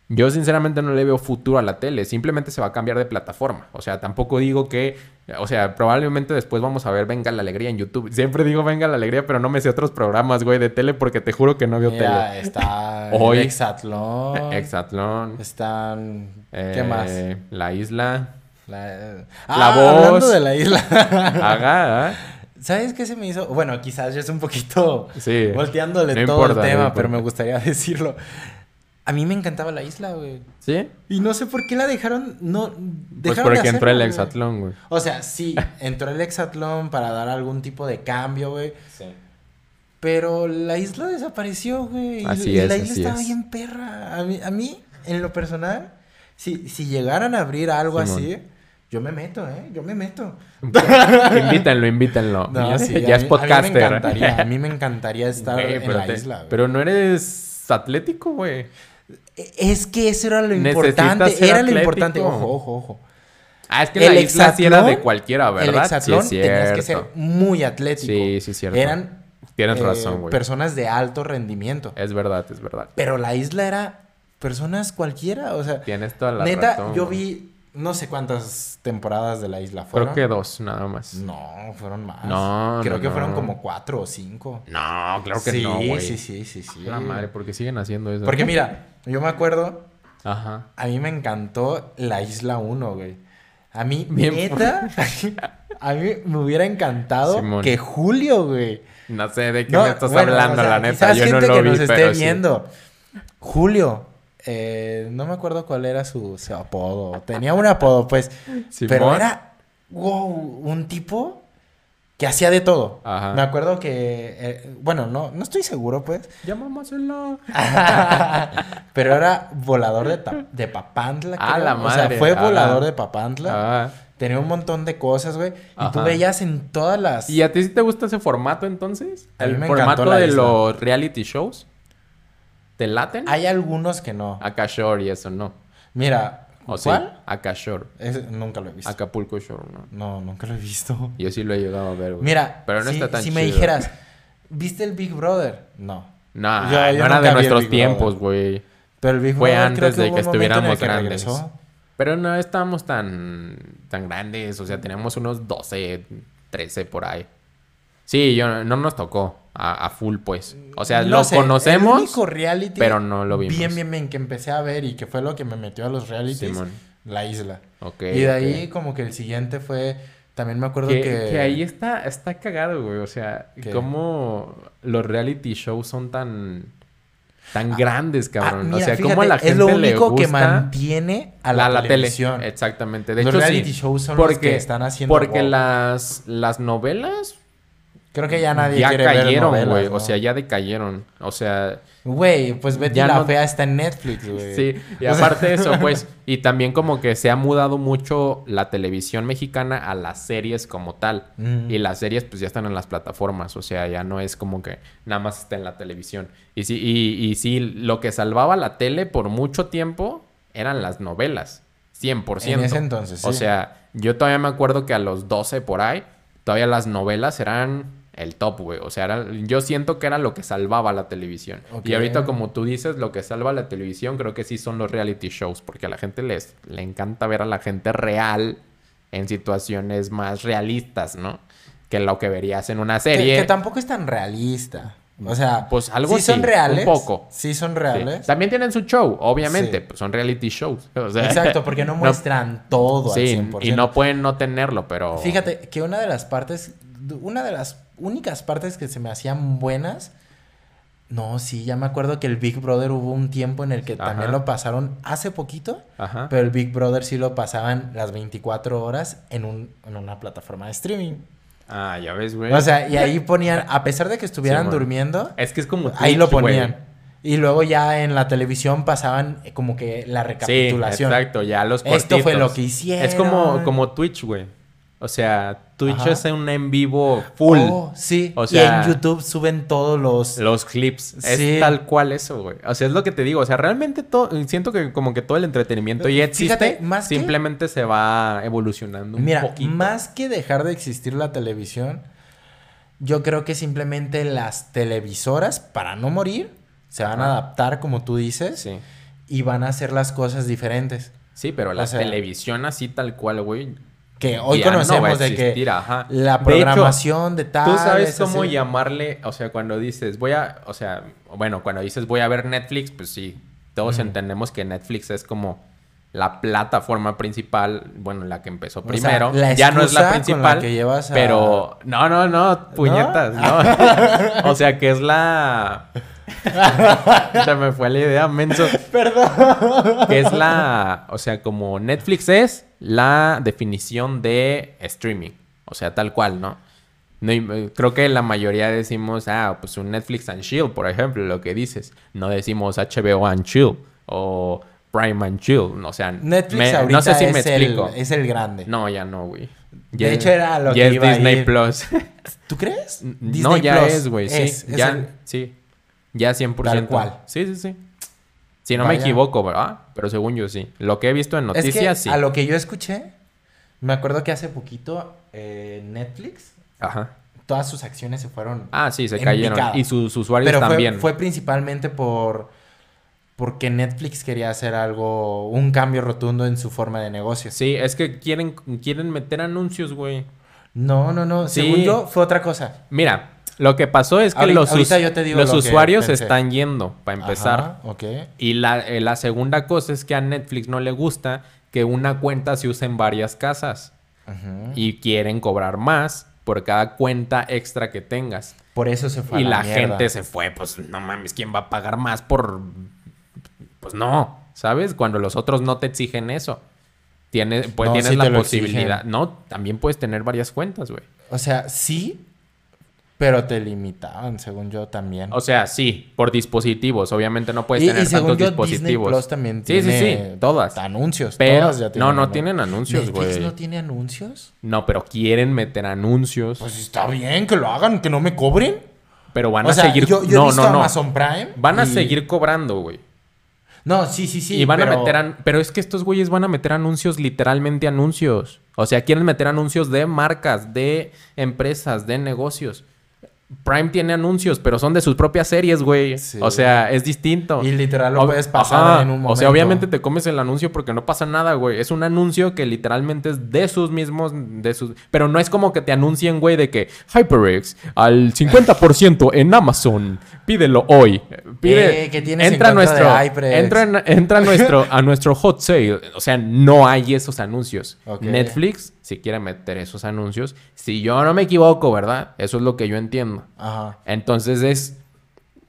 yo sinceramente no le veo futuro a la tele, simplemente se va a cambiar de plataforma. O sea, tampoco digo que, o sea, probablemente después vamos a ver Venga la Alegría en YouTube. Siempre digo Venga la Alegría, pero no me sé otros programas, güey, de tele porque te juro que no veo Mira, está [laughs] Hoy- Exatlón. tele. [laughs] Exatlón. Están... ¿Qué eh, más? La isla. La, La Ah, Voz. hablando de la isla. [laughs] Haga, ¿eh? ¿Sabes qué se me hizo? Bueno, quizás ya es un poquito Sí. volteándole No todo importa, el no tema, pero me gustaría decirlo. A mí me encantaba la isla, güey. ¿Sí? Y no sé por qué la dejaron. No. Pues dejaron de porque entró el hacerlo, güey. Exatlón, güey. O sea, sí, entró el Exatlón para dar algún tipo de cambio, güey. Sí. Pero la isla desapareció, güey. Así y es, la isla así estaba es. bien perra. A mí, a mí, en lo personal, si, si llegaran a abrir algo Simón. así, yo me meto, ¿eh? Yo me meto. [laughs] invítenlo, invítenlo. No, sí, ya a es mí- podcaster. A mí me encantaría, a mí me [laughs] encantaría estar Güey, en la te- isla. güey. Pero no eres atlético, güey. Es que eso era lo importante. ser Era lo importante. Ojo, ojo, ojo. Ah, es que la isla sí era de cualquiera, ¿verdad? El hexatlón sí, tenías que ser muy atlético. Sí, sí, cierto. Eran Tienes eh, razón, güey. personas de alto rendimiento. Es verdad, es verdad. Pero la isla era personas cualquiera. O sea, Tienes toda la neta, yo vi no sé cuántas temporadas de la isla fueron. Creo que dos, nada más. No, fueron más. No, Creo no, que fueron no. como cuatro o cinco. No, claro que sí, no, güey. Sí, sí, sí, sí. La madre, ¿por qué siguen haciendo eso? Porque mira, yo me acuerdo, Ajá. a mí me encantó la Isla 1, güey. A mí, Bien neta, [laughs] a mí me hubiera encantado Simón. que Julio, güey. No sé de qué No, me estás bueno, hablando, o sea, la neta. Yo no gente lo que vi, nos esté pero sí. viendo. Julio, eh, no me acuerdo cuál era su, su apodo. Tenía un apodo, pues. Simón. Pero era, wow, un tipo que hacía de todo. Ajá. Me acuerdo que, eh, bueno, no, no estoy seguro, pues. Llamámoselo. [laughs] Pero era volador de, de Papantla. Ah, creo. la O sea, madre. fue volador de Papantla. Ah. Tenía un montón de cosas, güey. Y tú Ajá. veías en todas las... ¿Y a ti sí te gusta ese formato entonces? A mí ¿El me formato la de isla. los reality shows? ¿Te laten? Hay algunos que no. Acá Shore y eso, ¿no? Mira, ¿O sí? ¿cuál? Acá Shore. Ese nunca lo he visto. Acapulco Shore, ¿no? No, nunca lo he visto. Yo sí lo he llegado a ver, güey. Mira, Pero no si, está tan si me dijeras, ¿viste el Big Brother? No. Yo- yo no era de nuestros tiempos, güey. Pero el Big Fue Brother antes creo que de que estuviéramos que grandes. regresó. Pero no estábamos tan, tan grandes, o sea, teníamos unos 12, 13 por ahí. Sí, yo no nos tocó a, a full, pues. O sea, No lo sé, El conocemos, único reality pero no lo vimos. bien, bien, bien que empecé a ver y que fue lo que me metió a los realities. Simón. La isla. Ok, y de ahí como que el siguiente fue... También me acuerdo Que, que... que ahí está, está cagado, güey. O sea, ¿Qué? cómo los reality shows son tan... tan grandes, Ah, cabrón. mira, o sea, fíjate, cómo a la gente es lo le único que gusta mantiene a la, la, televisión. tele. Exactamente. De Los hecho, reality sí. shows son los que están haciendo Porque wow. las, las novelas Creo que ya nadie ya quiere ver cayeron, novelas, güey. ¿no? O sea, ya decayeron. O sea, Güey, pues Betty Ya la no- Fea está en Netflix, güey. Sí, y [laughs] O aparte de eso, [laughs] pues, y también como que se ha mudado mucho la televisión mexicana a las series como tal. Mm. Y las series pues ya están en las plataformas, o sea, ya no es como que nada más está en la televisión. Y sí, y, y sí, lo que salvaba la tele por mucho tiempo eran las novelas, 100%. En ese entonces, O sí. sea, yo todavía me acuerdo que a los 12 por ahí, todavía las novelas eran el top, güey. O sea, era- yo siento que era lo que salvaba la televisión. Y ahorita, como tú dices, lo que salva la televisión creo que sí son los reality shows, porque a la gente les le encanta ver a la gente real en situaciones más realistas, ¿no? Que lo que verías en una Que, serie. que tampoco es tan realista. O sea, Pues algo sí son sí, reales. un poco. Sí son Sí. reales. También tienen su show, obviamente, Sí. pues son reality shows. [laughs] O sea, Exacto, porque no [laughs] muestran todo Sí, al 100%. y no pueden no tenerlo, pero... Fíjate que una de las partes, una de las únicas partes que se me hacían buenas, no, sí, ya me acuerdo que el Big Brother hubo un tiempo en el que Ajá. también lo pasaron hace poquito, Ajá. pero el Big Brother sí lo pasaban las 24 horas en, un, en una plataforma de streaming. Ah, ya ves, güey. O sea, y ahí ponían, a pesar de que estuvieran durmiendo, es que es como ahí lo Twitch, güey. ponían. Y luego ya en la televisión pasaban eh, como que la Sí, recapitulación. exacto, ya los Esto fue cortitos. lo que hicieron. Es como, como Twitch, güey. O sea, Twitch Ajá. es un en vivo full. Oh, sí. O sea, y en YouTube suben todos los... Los clips. Sí. Es tal cual eso, güey. O sea, es lo que te digo. O sea, realmente todo... Siento que como que todo el entretenimiento ya existe. Fíjate, más que- simplemente se va evolucionando un Mira, poquito. más que dejar de existir la televisión, yo creo que simplemente las televisoras, para no morir, se van a adaptar, como tú dices, Sí. y van a hacer las cosas diferentes. Sí, pero la O sea, televisión así tal cual, güey. Que hoy ya no conocemos va a de que ajá. la De programación de, tal... ¿Tú sabes es cómo así. llamarle? O sea, cuando dices, voy a, o sea, bueno, cuando dices voy a ver Netflix, pues sí, todos entendemos que Netflix es como la plataforma principal, bueno, la que empezó O sea, primero. la ya no es la principal, que llevas a- pero no, no, no, puñetas, ¿no? [laughs] o sea, que es la [laughs] Se me fue la idea, menso. Perdón. Que es la, o sea, como Netflix es la definición de streaming, o sea, tal cual, ¿no? No, creo que la mayoría decimos, ah, pues un Netflix and Chill, por ejemplo, lo que dices. No decimos HBO and Chill o Prime and Chill, o sea, Netflix me- ahorita no sé si es, me explico. el, es el grande. No, ya no, güey. De hecho, era lo ya que es iba a Disney ir. Plus. ¿Tú crees? no, Disney ya Plus es, güey, sí. es- es ya, el- sí. Ya 100%. Tal cual. Sí, sí, sí. Si no me equivoco, ¿verdad? Pero según yo sí. Lo que he visto en Es noticias, que sí. a lo que yo escuché, me acuerdo que hace poquito eh, Netflix, Ajá. todas sus acciones se fueron. Ah, sí, se cayeron. picada. Y sus usuarios pero fue, también. fue principalmente por porque Netflix quería hacer algo, un cambio rotundo en su forma de negocio. Sí, es que quieren, quieren meter anuncios, güey. No, no, no. Sí. Según yo, fue otra cosa. Mira, lo que pasó es que Ahorita- los, ahorita yo te digo los lo usuarios están yendo, para empezar. Ajá, ok. Y la, eh, la segunda cosa es que a Netflix no le gusta que una cuenta se use en varias casas. Ujú. Y quieren cobrar más por cada cuenta extra que tengas. Por eso se fue. y a la, mierda. gente se fue, pues no mames, ¿quién va a pagar más por...? Pues no, ¿sabes? Cuando los otros no te exigen eso. Tienes, pues No, tienes sí la posibilidad. No, también puedes tener varias cuentas, güey. O sea, sí, pero te limitaban, según yo también. O sea, sí, por dispositivos. Obviamente no puedes y, tener y según tantos yo, Disney dispositivos. Plus también Sí, sí, tiene sí, todas. anuncios. Pero todas ya no, tienen no anun- tienen anuncios, ¿Netflix güey. no tiene anuncios? No, pero quieren meter anuncios. Pues está bien que lo hagan, que no me cobren. pero van o a sea, seguir... yo, yo he no, visto no, no. Amazon Prime. Van a seguir cobrando, güey. No, sí, sí, sí. y van pero- a meter... an- Pero es que estos güeyes van a meter anuncios, literalmente anuncios. O sea, quieren meter anuncios de marcas, de empresas, de negocios. Prime tiene anuncios, pero son de sus propias series, güey. Sí. O sea, es distinto. Y literal lo puedes pasar Ajá. en un momento. O sea, obviamente te comes el anuncio porque no pasa nada, güey. Es un anuncio que literalmente es de sus mismos, de sus... Pero no es como que te anuncien, güey, de que HyperX al 50% en Amazon. Pídelo hoy. Pide... Eh, ¿qué tienes en entra de nuestro, HyperX? entra, en- entra nuestro, a nuestro hot sale. O sea, no hay esos anuncios. Netflix, si quiere meter esos anuncios, si yo no me equivoco, ¿verdad? Eso es lo que yo entiendo. Ajá. Entonces es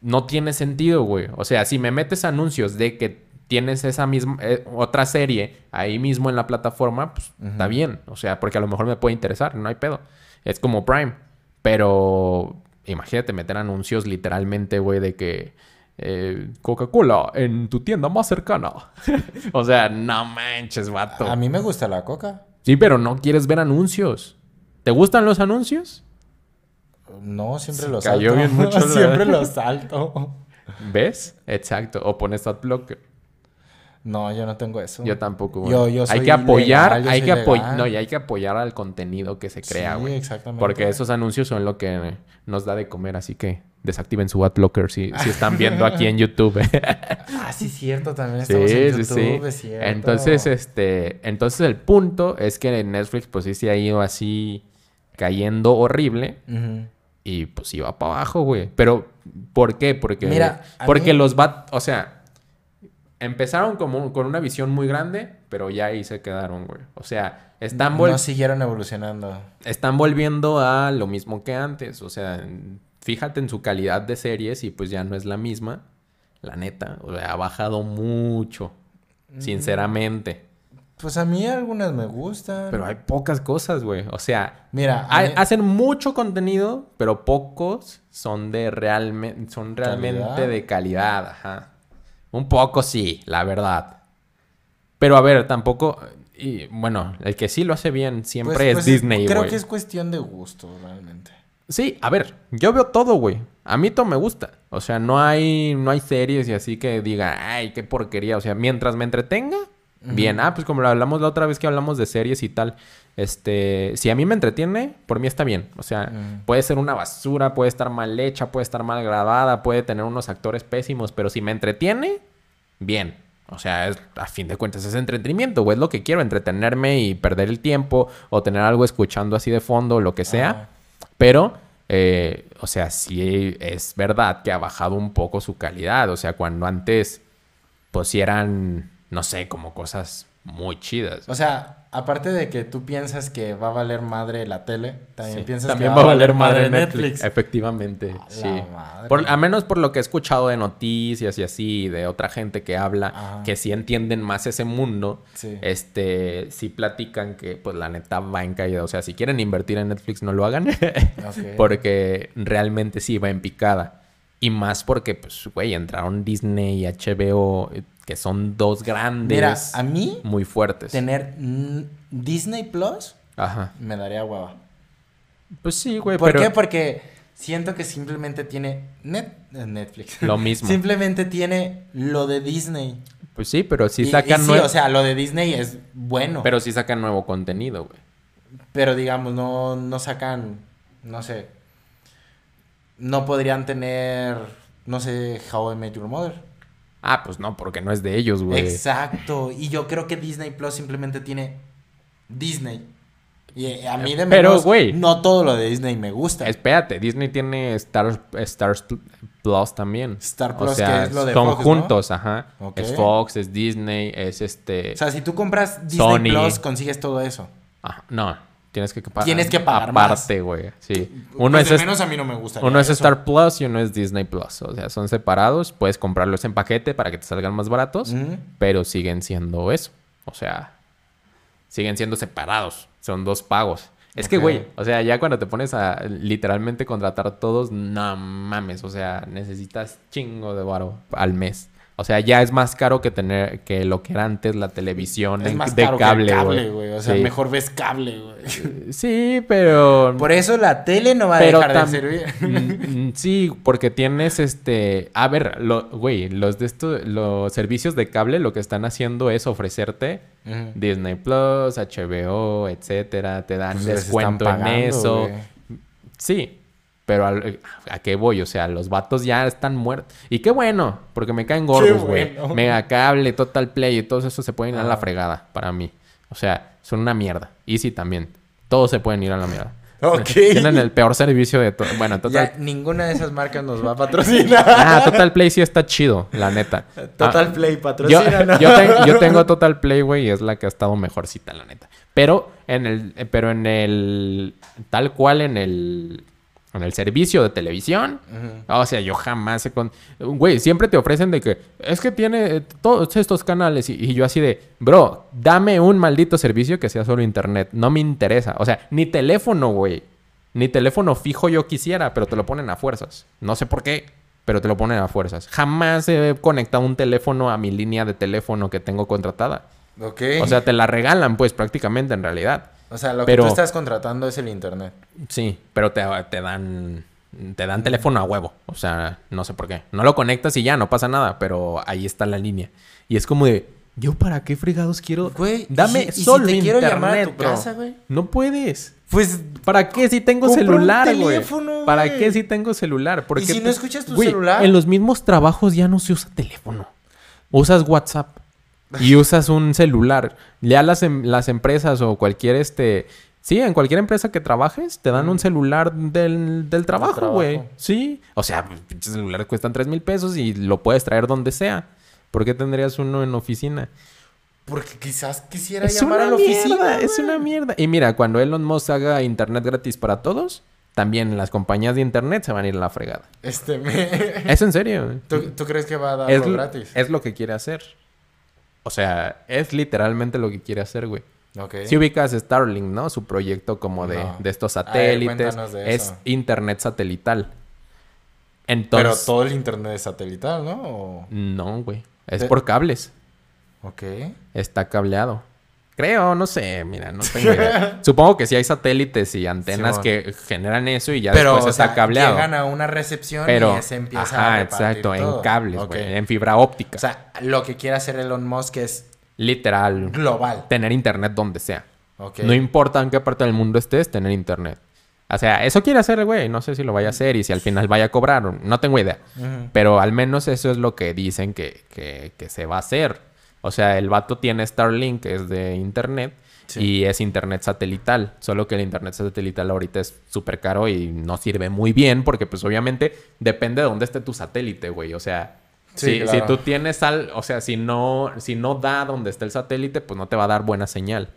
no tiene sentido, güey. O sea, si me metes anuncios de que tienes esa misma eh, otra serie ahí mismo en la plataforma, pues está bien. O sea, porque a lo mejor me puede interesar, no hay pedo. Es como Prime. Pero imagínate meter anuncios literalmente, güey, de que eh, Coca-Cola en tu tienda más cercana. [laughs] o sea, no manches, vato. A mí me gusta la coca. Sí, pero no quieres ver anuncios. ¿Te gustan los anuncios? No, siempre los cayó salto. bien mucho [laughs] siempre los salto. ¿Ves? Exacto. O pones adblocker. No, yo no tengo eso. Yo tampoco. güey. Yo- yo hay soy que apoyar, legal, yo hay soy que apoyar, no, y hay que apoyar al contenido que se crea, Sí, güey. exactamente. Porque esos anuncios son lo que nos da de comer, así que desactiven su adblocker si, si están viendo aquí en YouTube. [laughs] Ah, sí, cierto, también sí, estamos en sí, YouTube, sí. es cierto. Entonces, este, entonces el punto es que Netflix pues sí se ha ido así cayendo horrible y pues iba para abajo, güey. Pero ¿por qué? Porque Mira, porque mí- los va, o sea, empezaron como con una visión muy grande, pero ya ahí se quedaron, güey. O sea, están vol- No siguieron evolucionando. están volviendo a lo mismo que antes. O sea, en- fíjate en su calidad de series y pues ya no es la misma. La neta. O sea, ha bajado mucho. Mm. Sinceramente. Pues a mí algunas me gustan. Pero hay pocas cosas, güey. O sea, Mira, a hay- mí- hacen mucho contenido, pero pocos son de realmente, son realmente ¿Calidad? de calidad. Ajá. Un poco sí, la verdad. Pero a ver, tampoco. Y bueno, el que sí lo hace bien siempre pues- es pues Disney, güey. Creo que es cuestión de gusto, realmente. Sí, a ver, yo veo todo, güey. A mí todo me gusta. O sea, no hay, no hay series y así que diga, ay, qué porquería. O sea, mientras me entretenga, bien. Ah, pues como lo hablamos la otra vez que hablamos de series y tal. Este, si a mí me entretiene, por mí está bien. O sea, puede ser una basura, puede estar mal hecha, puede estar mal grabada, puede tener unos actores pésimos, pero si me entretiene, bien. O sea, es- a fin de cuentas es entretenimiento, güey. Es lo que quiero, entretenerme y perder el tiempo o tener algo escuchando así de fondo, lo que sea. Pero, eh, o sea, sí es verdad que ha bajado un poco su calidad. O sea, cuando antes, pues eran, no sé, como cosas muy chidas. O sea, aparte de que tú piensas que va a valer madre la tele, también Sí. piensas También que va a valer madre Netflix. Efectivamente, A sí. Por, a menos por lo que he escuchado de noticias y así, de otra gente que habla, Ajá. que sí entienden más ese mundo, Sí. este, sí platican que, pues, la neta va en caída. O sea, si quieren invertir en Netflix, no lo hagan. [laughs] [laughs] Porque realmente sí va en picada. Y más porque, pues, güey, entraron Disney y HBO, que son dos grandes. Mira, a mí muy fuertes. tener Disney Plus Ajá. me daría hueva. Pues sí, güey, ¿Por pero qué? Porque siento que simplemente tiene Net- eh, Netflix. lo mismo. [laughs] Simplemente tiene lo de Disney. Pues sí, pero sí Y- y sacan sí, nuevo. o sea, lo de Disney es bueno. Pero sí sacan nuevo contenido, güey. Pero digamos, no, no sacan, no sé. No podrían tener, no sé, How I Met Your Mother. Ah, pues no, porque no es de ellos, güey. Exacto. Y yo creo que Disney Plus simplemente tiene Disney. Y eh, a mí de Pero, menos, güey. no todo lo de Disney me gusta. Espérate, Disney tiene Star, Stars Plus también. Star O Plus, sea, que es lo de son Fox, ¿no? juntos, ajá. Ok. Es Fox, es Disney, es este... O sea, si tú compras Disney Sony. Plus, consigues todo eso. Ajá, No, tienes que pagar. Tienes que pagar aparte, güey. Sí. Uno Pues es, menos a mí no me gusta. uno es Star Plus y uno es Disney Plus. O sea, son separados. Puedes comprarlos en paquete para que te salgan más baratos. Pero siguen siendo eso. O sea, siguen siendo separados. Son dos pagos. Es que, güey, o sea, ya cuando te pones a literalmente contratar todos, no mames. O sea, necesitas chingo de varo al mes. O sea, ya es más caro que tener que lo que era antes la televisión Es en- más de caro cable, cable, güey. O sea, Sí. mejor ves cable, güey. Sí, pero. Por eso la tele no va a pero dejar de servir. [laughs] Mm, mm, sí, porque tienes este. A ver, lo, güey, los de estos, los servicios de cable lo que están haciendo es ofrecerte. Disney Plus, HBO, etcétera. Te dan Pues descuento en eso. güey. Sí, pero al- ¿a qué voy? O sea, los vatos ya están muertos. Y qué bueno, porque me caen gordos, güey. bueno. Mega Cable, Total Play y todo eso se pueden ir a la Ah. fregada para mí. O sea, son una mierda. Easy también. Todos se pueden ir a la mierda. Ok. [laughs] Tienen el peor servicio de todo. Bueno, Total... Ya ninguna de esas marcas nos va a [laughs] patrocinar. Ah, Total Play sí está chido, la neta. [laughs] Total Ah, Play yo, patrocina. yo, ten- yo tengo Total Play, güey, y es la que ha estado mejorcita, la neta. Pero en el, eh, pero en el, tal cual en el, en el servicio de televisión. O sea, yo jamás he con... Güey, siempre te ofrecen de que es que tiene todos estos canales y, y yo así de, bro, dame un maldito servicio que sea solo internet. No me interesa. O sea, ni teléfono, güey. Ni teléfono fijo yo quisiera, pero te lo ponen a fuerzas. No sé por qué, pero te lo ponen a fuerzas. Jamás he conectado un teléfono a mi línea de teléfono que tengo contratada. Ok. O sea, te la regalan, pues, prácticamente en realidad. O sea, lo pero- que tú estás contratando es el internet. Sí, pero te, te dan te dan teléfono a huevo. O sea, no sé por qué. No lo conectas y ya, no pasa nada, pero ahí está la línea. Y es como de, ¿yo para qué fregados quiero? Güey, ¿y dame y si solo te quiero internet, llamar a tu casa, güey? No puedes. Pues, ¿Para qué si tengo un celular, güey? ¿Para qué si tengo celular? Porque si no escuchas tu Güey, celular? En los mismos trabajos ya no se usa teléfono. Usas WhatsApp y usas un celular. Ya las, em- las empresas o cualquier este... Sí, en cualquier empresa que trabajes, te dan un celular del, del trabajo, güey. Sí. O sea, pinches celulares cuestan 3 mil pesos y lo puedes traer donde sea. ¿Por qué tendrías uno en oficina? porque quizás quisiera Es llamar a la oficina. es una mierda. Y mira, cuando Elon Musk haga internet gratis para todos, también las compañías de internet se van a ir a la fregada. Este, me... Es en serio. ¿Tú, tú crees que va a darlo Es, gratis? es lo que quiere hacer. O sea, es literalmente lo que quiere hacer, güey. Ok. Si ubicas Starlink, ¿no? Su proyecto como de, No. de estos satélites. de es internet satelital. Pero Entonces... todo el internet es satelital, ¿no? O- No, güey. Es De- por cables. Ok. Está cableado. Creo, no sé, mira, no tengo idea. [laughs] Supongo que sí hay satélites y antenas que generan eso y ya Pero, después o está sea, cableado. llegan a una recepción Pero, y se empieza ajá, a exacto, todo. en cables, Ok. güey, en fibra óptica. O sea, lo que quiere hacer Elon Musk es Literal, global. tener internet donde sea. No importa en qué parte del mundo estés, tener internet. O sea, eso quiere hacer el güey. No sé si lo vaya a hacer y si al final vaya a cobrar. No tengo idea. Pero al menos eso es lo que dicen que, que- que se va a hacer. O sea, el vato tiene Starlink, que es de internet, Sí. y es internet satelital. Solo que el internet satelital ahorita es súper caro y no sirve muy bien porque pues obviamente depende de dónde esté tu satélite, güey. O sea, Sí, si, claro. si tú tienes al... O sea, si no, si no da donde está el satélite, pues no te va a dar buena señal.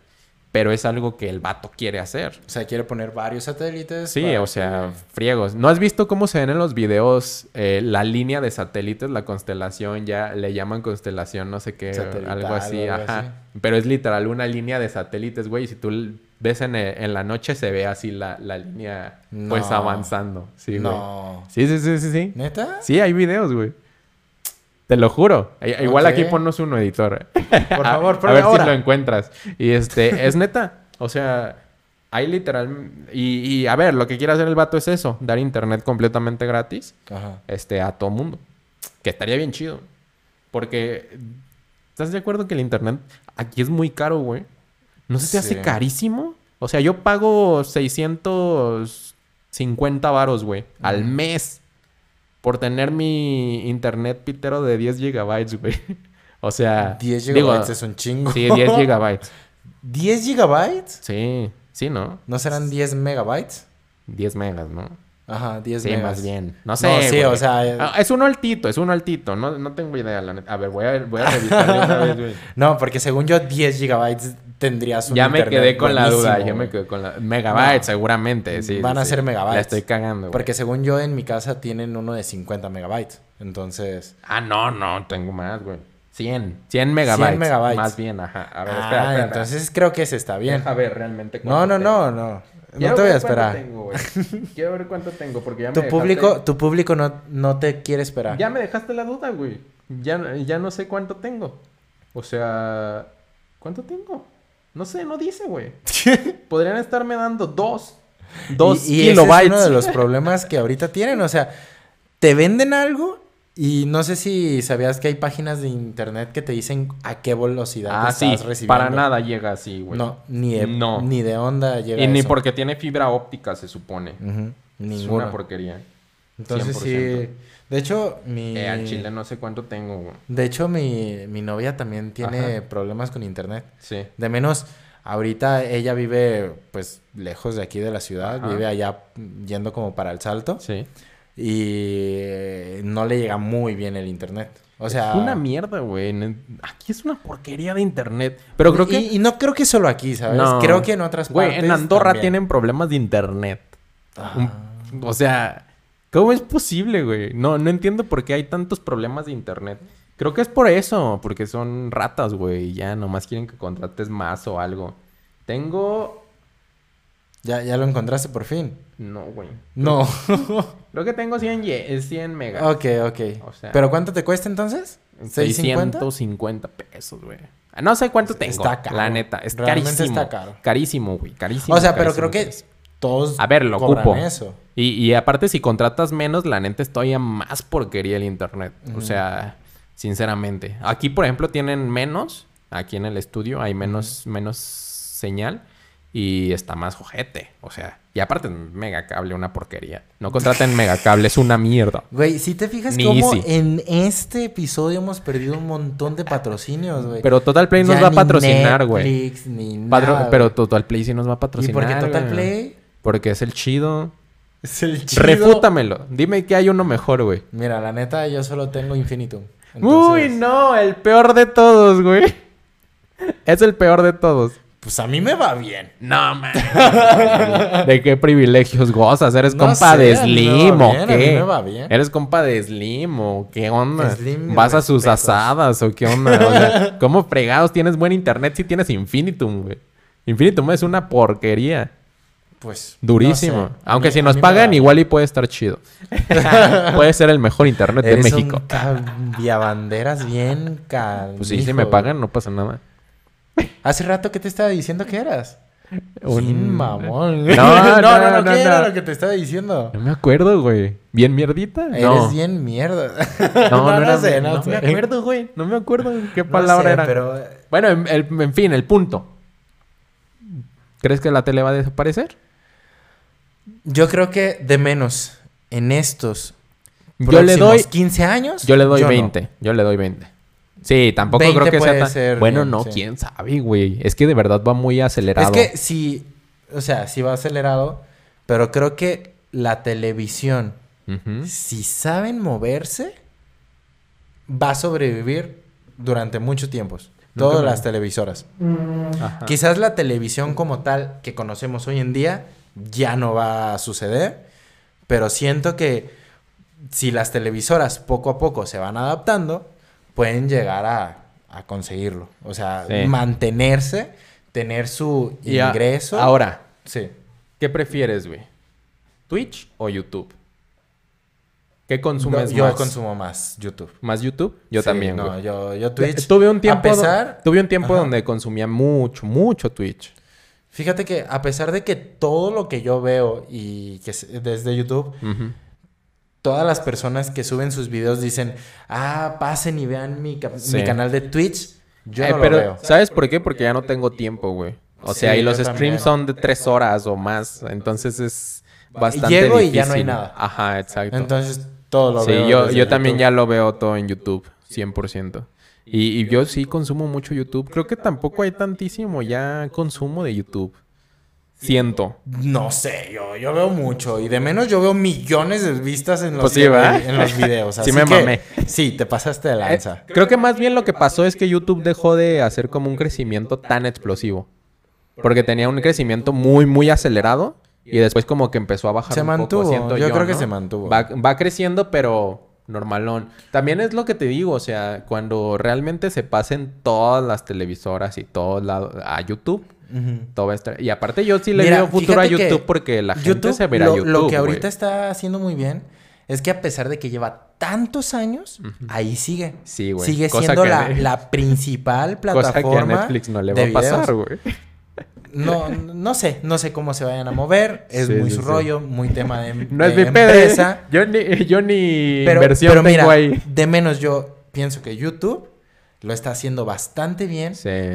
Pero es algo que el vato quiere hacer. O sea, quiere poner varios satélites. Sí, para o sea, friegos. ¿No has visto cómo se ven en los videos eh, la línea de satélites, la constelación? Ya le llaman constelación, no sé qué, Satelital algo así, algo ajá. así. Pero es literal una línea de satélites, güey. Si tú ves en, eh, en la noche, se ve así la, la línea, pues avanzando. Sí, güey. No. Sí, sí, sí, sí, sí. ¿Neta? Sí, hay videos, güey. Te lo juro. I- Igual aquí ponnos uno, editor. [laughs] Por favor, [laughs] a, ponlo ver ahora. si lo encuentras. Y este, es neta. O sea, hay literal. Y, y a ver, lo que quiere hacer el vato es eso: dar internet completamente gratis Ajá. este, a todo mundo. Que estaría bien chido. Porque. ¿Estás de acuerdo que el internet aquí es muy caro, güey? ¿No se te hace carísimo? O sea, yo pago 650 varos, güey, al mes por tener mi internet pitero de 10 gigabytes, güey. [laughs] O sea, 10 digo, gigabytes es un chingo. Sí, 10 [laughs] gigabytes. ¿10 gigabytes? Sí, sí, ¿no? ¿No serán 10 megabytes? 10 megas, ¿no? Ajá, 10 Sí, megas. más bien. No sé. No, sí, güey. o sea, eh, Ah, Es uno altito, es uno altito. No, no tengo idea, la neta. A ver, voy a, voy a [laughs] revisar de una vez, güey. No, porque según yo 10 gigabytes tendrías un Ya me quedé con la duda, ya me güey. quedé con la... Megabytes, No. seguramente, sí. Van sí, a sí. ser megabytes. La estoy cagando, güey. Porque según yo en mi casa tienen uno de 50 megabytes. Entonces... Ah, no, no, tengo más, güey. 100. 100 megabytes. 100 megabytes. Más bien, ajá. A ver, ah, espera, espera. entonces creo que ese está bien. Deja ver realmente No, no, tengo. no, no. No te voy a esperar. tengo, güey. [laughs] Quiero ver cuánto tengo, porque ya me Tu dejaste- público, tu público no, no te quiere esperar. Ya me dejaste la duda, güey. Ya, ya no sé cuánto tengo. O sea... ¿Cuánto tengo? No sé, no dice, güey. [laughs] Podrían estarme dando dos. Dos y, y ese kilobytes. es uno de los problemas que ahorita tienen. O sea, te venden algo y no sé si sabías que hay páginas de internet que te dicen a qué velocidad Ah, estás sí. recibiendo. Para nada llega así, güey. No, ni de, No. ni de onda llega Y ni porque tiene fibra óptica, se supone. Ujú, Es una porquería. Entonces 100%. sí. De hecho, mi. Eh, al chile no sé cuánto tengo, güey. De hecho, mi, mi novia también tiene Ajá. problemas con internet. Sí. De menos, ahorita ella vive, pues, lejos de aquí de la ciudad. Ajá. Vive allá yendo como para el salto. Sí. Y eh, no le llega muy bien el internet. O sea... Es una mierda, güey. Aquí es una porquería de internet. Pero creo que... Y, y no creo que solo aquí, ¿sabes? No. Creo que en otras Güey, partes en Andorra también. tienen problemas de internet. Ah. Un O sea, ¿cómo es posible, güey? No, no entiendo por qué hay tantos problemas de internet. Creo que es por eso, porque son ratas, güey. Y ya nomás quieren que contrates más o algo. Tengo. ¿Ya, ya lo encontraste por fin? No, güey. No. [laughs] Creo que tengo 100, ye- 100 megas. ok, ok. O sea- ¿Pero cuánto te cuesta entonces? ¿650? 650 pesos, güey. No sé cuánto tengo. Está caro. La neta, es Realmente carísimo. está caro. Carísimo, güey. Carísimo. O sea, pero carísimo, creo que carísimo. todos A ver, lo cobran ocupo. eso. Y, y aparte, si contratas menos, la neta es todavía más porquería el internet. O sea, sinceramente. Aquí, por ejemplo, tienen menos. Aquí en el estudio hay menos, menos señal. Y está más ojete. O sea, y aparte, Megacable, una porquería. No contraten Megacable, es una mierda. Güey, si te fijas Ni cómo easy. en este episodio hemos perdido un montón de patrocinios, güey. Pero Total Play nos va a patrocinar, güey. Patro- pero. Total Play sí nos va a ¿Y patrocinar. por qué Total güey. Play? Porque es el chido. Es el chido. Refútamelo. Dime que hay uno mejor, güey. Mira, la neta, yo solo tengo Infinitum. Uy, Entonces, no, el peor de todos, güey. [laughs] Es el peor de todos. Pues a mí me va bien. No, man. [laughs] ¿De qué privilegios gozas? ¿Eres No compa sé, de me Slim va o bien, a mí qué? me va bien. ¿Eres compa de Slim o qué onda? Slim, ¿Vas a sus asadas o qué onda? O sea, [laughs] ¿cómo fregados tienes buen internet si tienes Infinitum, güey? Infinitum es una porquería. Pues. Durísimo. no sé. A Aunque mí- si nos pagan, igual y puede estar chido. [laughs] puede ser el mejor internet de Eres México. un cambiabanderas bien cal. Pues sí, si me pagan, no pasa nada. Hace rato que te estaba diciendo que eras. Un- [laughs] mamón. [laughs] No, no, no, no, no, ¿qué era no. lo que te estaba diciendo? No me acuerdo, güey. ¿Bien mierdita? Eres no. bien mierda. [laughs] No, no, era- sé, no, me acuerdo, güey. No me acuerdo qué palabra sé, era. Pero Bueno, en, el- en fin, el punto. ¿Crees que la tele va a desaparecer? yo creo que de menos en estos Yo le doy, próximos 15 años. yo le doy no. 20. Yo le doy 20. Sí, tampoco 20 creo que sea tan... ser bueno, no, sí. quién sabe, güey. Es que de verdad va muy acelerado. Es que si, o sea, si va acelerado, pero creo que la televisión, si saben moverse, va a sobrevivir durante muchos tiempos. Nunca Todas me- las televisoras. Ajá. Quizás la televisión como tal que conocemos hoy en día ya no va a suceder, pero siento que si las televisoras poco a poco se van adaptando, pueden llegar a, a conseguirlo. O sea, Sí. mantenerse, tener su Y a- ingreso. Ahora, Sí. ¿qué prefieres, güey? ¿Twitch o YouTube? ¿Qué No, consumes yo más? consumo más YouTube. ¿Más YouTube? Yo Sí, también, no, güey. yo, yo Twitch. Tuve un tiempo, A pesar, tuve un tiempo Ajá. donde consumía mucho, mucho Twitch. fíjate que a pesar de que todo lo que yo veo y que es desde YouTube. Todas las personas que suben sus videos dicen, ah, pasen y vean mi, ca- Sí. mi canal de Twitch. Yo Eh, no pero, lo veo. ¿sabes por qué? Porque ya no tengo tiempo, güey. O sea, Sí, y los yo streams también. son de tres horas o más. Entonces es bastante Llego y difícil. ya no hay nada. Ajá, exacto. Entonces, todo lo sí, veo. yo, desde yo también ya lo veo todo en YouTube, 100%. Y, y yo sí consumo mucho YouTube. Creo que tampoco hay tantísimo ya consumo de YouTube. Siento. No sé, yo, yo veo mucho. Y de menos yo veo millones de vistas en los, Pues sí, ¿verdad? en los videos. [laughs] Sí así me que, mamé. Sí, te pasaste de lanza. Eh, creo que más bien lo que pasó es que YouTube dejó de hacer como un crecimiento tan explosivo. Porque tenía un crecimiento muy, muy acelerado. Y después como que empezó a bajar Se un poco, mantuvo, siento yo creo que ¿no? se mantuvo. Va, va creciendo, pero normalón. También es lo que te digo, o sea, cuando realmente se pasen todas las televisoras y todo lado a YouTube, Ujú. todo va a estar... Y aparte yo sí le Mira, veo futuro a YouTube porque la gente YouTube, se verá lo, YouTube, Lo que ahorita está haciendo muy bien es que a pesar de que lleva tantos años, ahí sigue. Sí, güey. Sigue Cosa siendo la, la principal [laughs] Cosa plataforma. que a Netflix no le va a pasar, güey. No, no sé, no sé cómo se vayan a mover. Es Sí, muy sí, su sí. rollo, muy tema de, [laughs] No es mi. ¿eh? empresa. [laughs] Yo ni, yo ni Pero, inversión pero tengo mira, ahí. de menos yo pienso que YouTube lo está haciendo bastante bien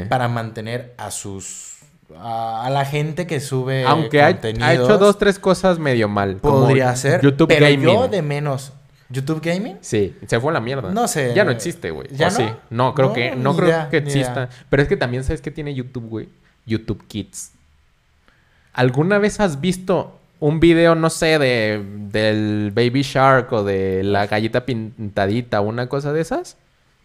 para mantener a sus a, la gente que sube Aunque ha, ha hecho dos, tres cosas medio mal. como podría ser, YouTube pero Gaming. yo de menos YouTube Gaming Sí, se fue a la mierda. No sé. Ya no existe, güey. ¿Ya ¿O no? sí? No, creo No, que, no creo idea, que exista. Pero es que también sabes que tiene YouTube, güey. YouTube Kids. ¿Alguna vez has visto un video, no sé, de del Baby Shark o de la gallita pintadita o una cosa de esas?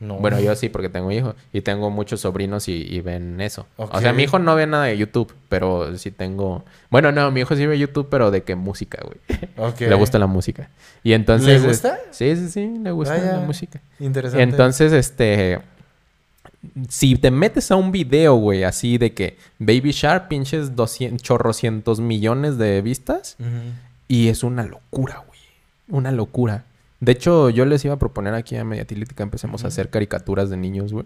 No. Bueno, yo sí, porque tengo hijos. Y tengo muchos sobrinos y, y ven eso. O sea, mi hijo no ve nada de YouTube, pero sí tengo... Bueno, no, mi hijo sí ve YouTube, pero de qué música, güey. Ok. Le gusta la música. Y entonces... ¿Le gusta? Sí, sí, sí, le gusta Vaya. la música. Interesante. Entonces, este... Si te metes a un video, güey, así de que Baby Shark pinches 200, chorrocientos millones de vistas y es una locura, güey. Una locura. De hecho, yo les iba a proponer aquí a Mediatilit que empecemos a hacer caricaturas de niños, güey.